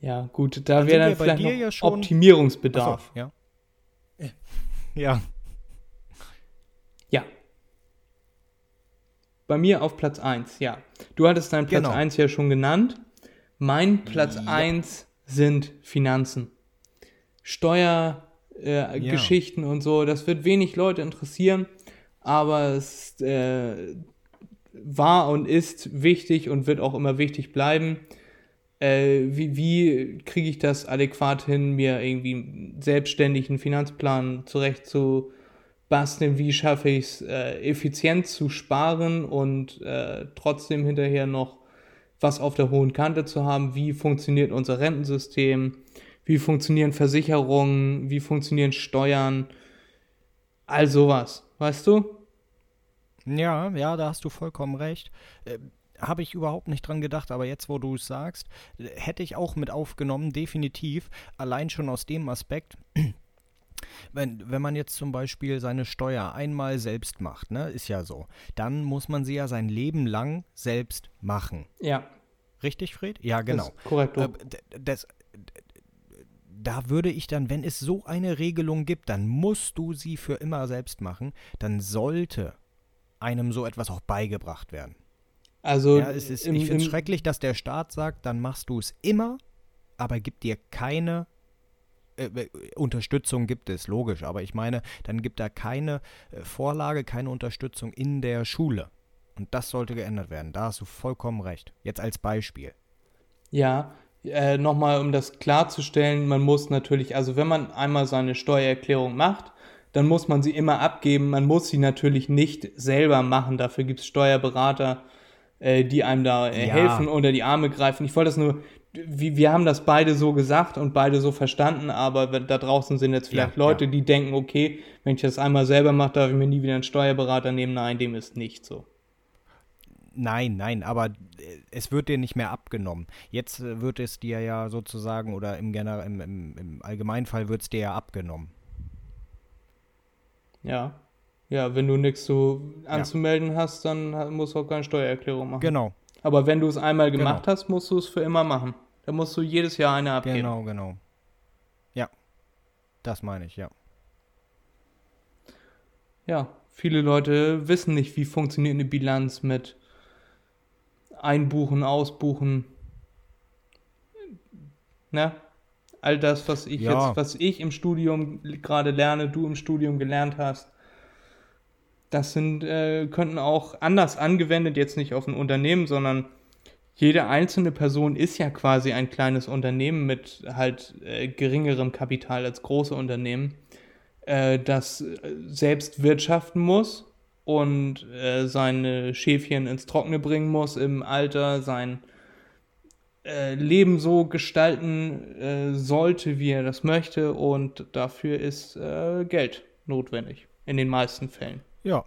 Ja, gut, da wäre dann vielleicht noch ja schon- Optimierungsbedarf. So, ja. Ja, Ja. Bei mir auf Platz 1, ja. Du hattest deinen Platz Genau. 1 ja schon genannt. Mein Platz Ja. 1 sind Finanzen. Steuergeschichten äh, Ja. Und so, das wird wenig Leute interessieren, aber es äh, war und ist wichtig und wird auch immer wichtig bleiben. Äh, wie wie kriege ich das adäquat hin, mir irgendwie selbstständig einen Finanzplan zurecht zu basteln? Wie schaffe ich es, äh, effizient zu sparen und äh, trotzdem hinterher noch was auf der hohen Kante zu haben? Wie funktioniert unser Rentensystem? Wie funktionieren Versicherungen? Wie funktionieren Steuern? All sowas, weißt du? Ja, ja, da hast du vollkommen recht. Habe ich überhaupt nicht dran gedacht, aber jetzt, wo du es sagst, hätte ich auch mit aufgenommen, definitiv. Allein schon aus dem Aspekt, wenn, wenn man jetzt zum Beispiel seine Steuer einmal selbst macht, ne, ist ja so, dann muss man sie ja sein Leben lang selbst machen. Ja, Richtig, Fred? Ja, genau. korrekt. Äh, das, da würde ich dann, wenn es so eine Regelung gibt, dann musst du sie für immer selbst machen, dann sollte einem so etwas auch beigebracht werden. Also Ja, es ist, im- ich finde es schrecklich, dass der Staat sagt, dann machst du es immer, aber gibt dir keine äh, Unterstützung gibt es, logisch, aber ich meine, dann gibt er keine äh, Vorlage, keine Unterstützung in der Schule. Und das sollte geändert werden. Da hast du vollkommen recht. Jetzt als Beispiel. Ja, äh, nochmal, um das klarzustellen, man muss natürlich, also wenn man einmal seine Steuererklärung macht, dann muss man sie immer abgeben. Man muss sie natürlich nicht selber machen. Dafür gibt es Steuerberater, äh, die einem da äh, Ja. helfen, unter die Arme greifen. Ich wollte das nur, wir, wir haben das beide so gesagt und beide so verstanden, aber da draußen sind jetzt vielleicht Ja, Leute, ja. die denken, okay, wenn ich das einmal selber mache, darf ich mir nie wieder einen Steuerberater nehmen. Nein, dem ist nicht so. Nein, nein, aber äh, es wird dir nicht mehr abgenommen. Jetzt wird es dir ja sozusagen, oder im, Gener im, im, im Allgemeinfall wird es dir ja abgenommen. Ja. Ja, wenn du nichts so anzumelden hast, dann musst du auch keine Steuererklärung machen. Genau, Aber wenn du es einmal Genau. gemacht hast, musst du es für immer machen. Dann musst du jedes Jahr eine abgeben. genau, genau. Ja, das meine ich, ja. Ja, viele Leute wissen nicht, wie funktioniert eine Bilanz mit Einbuchen, Ausbuchen. Ne? All das, was ich Ja. jetzt, was ich im Studium gerade lerne, du im Studium gelernt hast, das sind, äh, könnten auch anders angewendet, jetzt nicht auf ein Unternehmen, sondern jede einzelne Person ist ja quasi ein kleines Unternehmen mit halt äh, geringerem Kapital als große Unternehmen, äh, das äh, selbst wirtschaften muss und äh, seine Schäfchen ins Trockene bringen muss im Alter, sein äh, Leben so gestalten sollte, wie er das möchte und dafür ist Geld notwendig, in den meisten Fällen, Ja.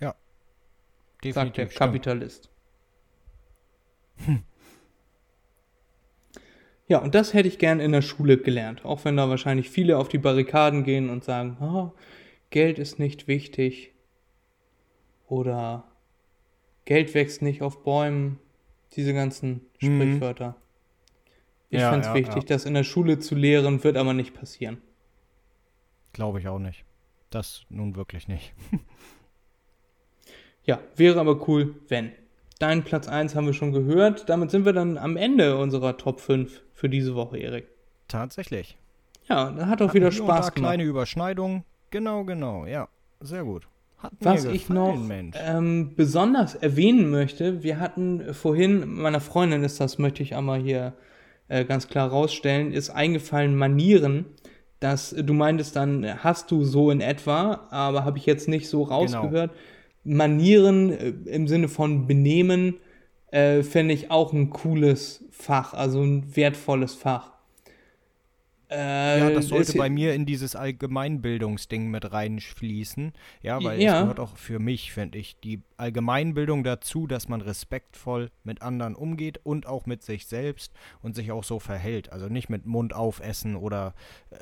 Ja. sagt der Definitiv. stimmt. Kapitalist. Ja, und das hätte ich gern in der Schule gelernt, auch wenn da wahrscheinlich viele auf die Barrikaden gehen und sagen, oh, Geld ist nicht wichtig oder Geld wächst nicht auf Bäumen, diese ganzen Mhm. Sprichwörter. Ich Ja, finde es ja, wichtig, ja. das in der Schule zu lehren, wird aber nicht passieren. Glaube ich auch nicht. Das nun wirklich nicht. Ja, wäre aber cool, wenn. Deinen Platz 1 haben wir schon gehört. Damit sind wir dann am Ende unserer Top 5 für diese Woche, Erik. Tatsächlich. Ja, da hat auch wieder und da Spaß gemacht. kleine Überschneidung. Genau, genau. Ja, sehr gut. Hat Was mir ich gefallen, noch ähm, besonders erwähnen möchte, wir hatten vorhin, meiner Freundin ist das, möchte ich einmal hier äh, ganz klar rausstellen, ist eingefallen Manieren. Dass äh, du meintest dann, äh, hast du so in etwa, aber habe ich jetzt nicht so Genau. rausgehört. Manieren äh, im Sinne von Benehmen äh, fände ich auch ein cooles Fach, also ein wertvolles Fach. Äh, Ja, das sollte bei mir in dieses Allgemeinbildungsding mit reinfließen. Ja, weil Ja. es gehört auch für mich, finde ich, die Allgemeinbildung dazu, dass man respektvoll mit anderen umgeht und auch mit sich selbst und sich auch so verhält. Also nicht mit Mund aufessen oder äh,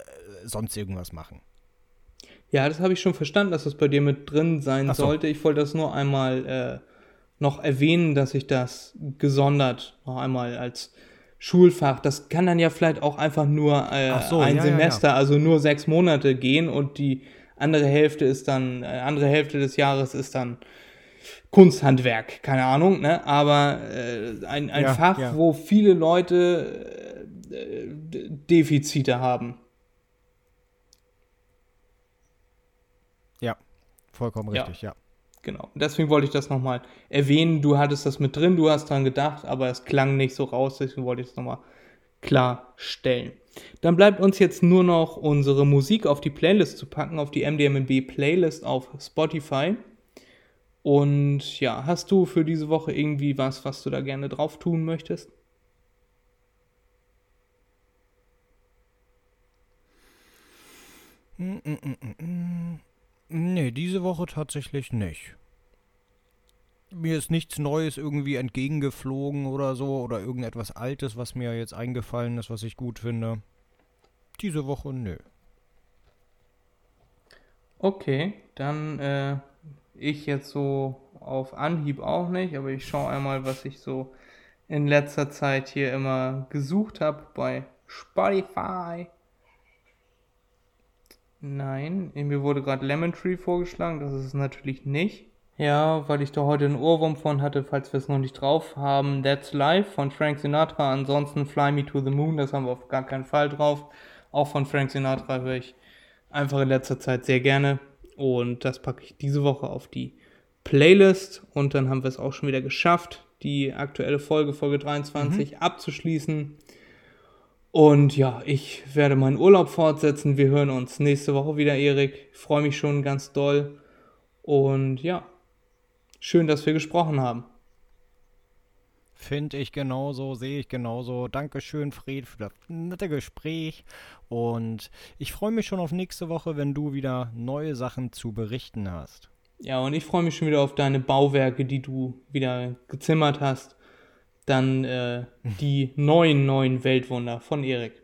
sonst irgendwas machen. Ja, das habe ich schon verstanden, dass das bei dir mit drin sein so. sollte. Ich wollte das nur einmal äh, noch erwähnen, dass ich das gesondert noch einmal als Schulfach, das kann dann ja vielleicht auch einfach nur äh, so, ein ja, ja, Semester, also nur sechs Monate gehen und die andere Hälfte ist dann, äh, andere Hälfte des Jahres ist dann Kunsthandwerk, keine Ahnung, ne? Aber äh, ein, ein Ja, Fach, ja. wo viele Leute äh, Defizite haben. Ja, vollkommen Ja. richtig, ja. Genau. Deswegen wollte ich das nochmal erwähnen. Du hattest das mit drin, du hast dran gedacht, aber es klang nicht so raus, deswegen wollte ich es nochmal klarstellen. Dann bleibt uns jetzt nur noch unsere Musik auf die Playlist zu packen, auf die MDMB Playlist auf Spotify. Und ja, hast du für diese Woche irgendwie was, was du da gerne drauf tun möchtest? Nee, diese Woche tatsächlich nicht. Mir ist nichts Neues irgendwie entgegengeflogen oder so oder irgendetwas Altes, was mir jetzt eingefallen ist, was ich gut finde. Diese Woche nö. Okay, dann äh, ich jetzt so auf Anhieb auch nicht, aber ich schaue einmal, was ich so in letzter Zeit hier immer gesucht habe bei Spotify. Nein, mir wurde gerade Lemon Tree vorgeschlagen, das ist es natürlich nicht. Ja, weil ich da heute einen Ohrwurm von hatte, falls wir es noch nicht drauf haben. That's Life von Frank Sinatra. Ansonsten Fly Me to the Moon, das haben wir auf gar keinen Fall drauf. Auch von Frank Sinatra höre ich einfach in letzter Zeit sehr gerne. Und das packe ich diese Woche auf die Playlist. Und dann haben wir es auch schon wieder geschafft, die aktuelle Folge, Folge 23, abzuschließen. Und ja, ich werde meinen Urlaub fortsetzen. Wir hören uns nächste Woche wieder, Erik. Ich freue mich schon ganz doll. Und ja, schön, dass wir gesprochen haben. Finde ich genauso, sehe ich genauso. Dankeschön, Fred, für das nette Gespräch. Und ich freue mich schon auf nächste Woche, wenn du wieder neue Sachen zu berichten hast. Ja, und ich freue mich schon wieder auf deine Bauwerke, die du wieder gezimmert hast. Dann äh, die neuen, neuen Weltwunder von Erik.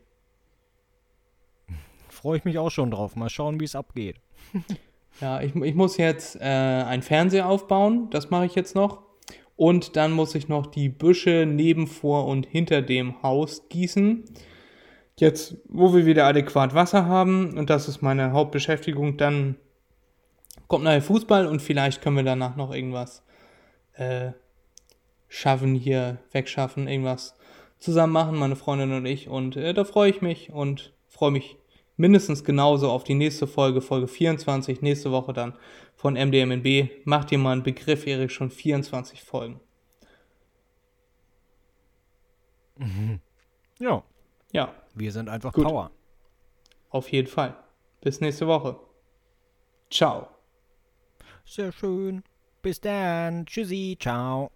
Freue ich mich auch schon drauf. Mal schauen, wie es abgeht. Ja, ich, ich muss jetzt äh, einen Fernseher aufbauen, das mache ich jetzt noch. Und dann muss ich noch die Büsche neben, vor und hinter dem Haus gießen. Jetzt, wo wir wieder adäquat Wasser haben, und das ist meine Hauptbeschäftigung, dann kommt nachher Fußball und vielleicht können wir danach noch irgendwas äh, schaffen, hier wegschaffen, irgendwas zusammen machen, meine Freundin und ich. Und äh, da freue ich mich und freue mich mindestens genauso auf die nächste Folge, Folge 24, nächste Woche dann von MDMNB. Macht dir mal einen Begriff, Erik, schon 24 Folgen. Ja, Ja, wir sind einfach Gut. Power. auf jeden Fall. Bis nächste Woche. Ciao. Sehr schön. Bis dann. Tschüssi. Ciao.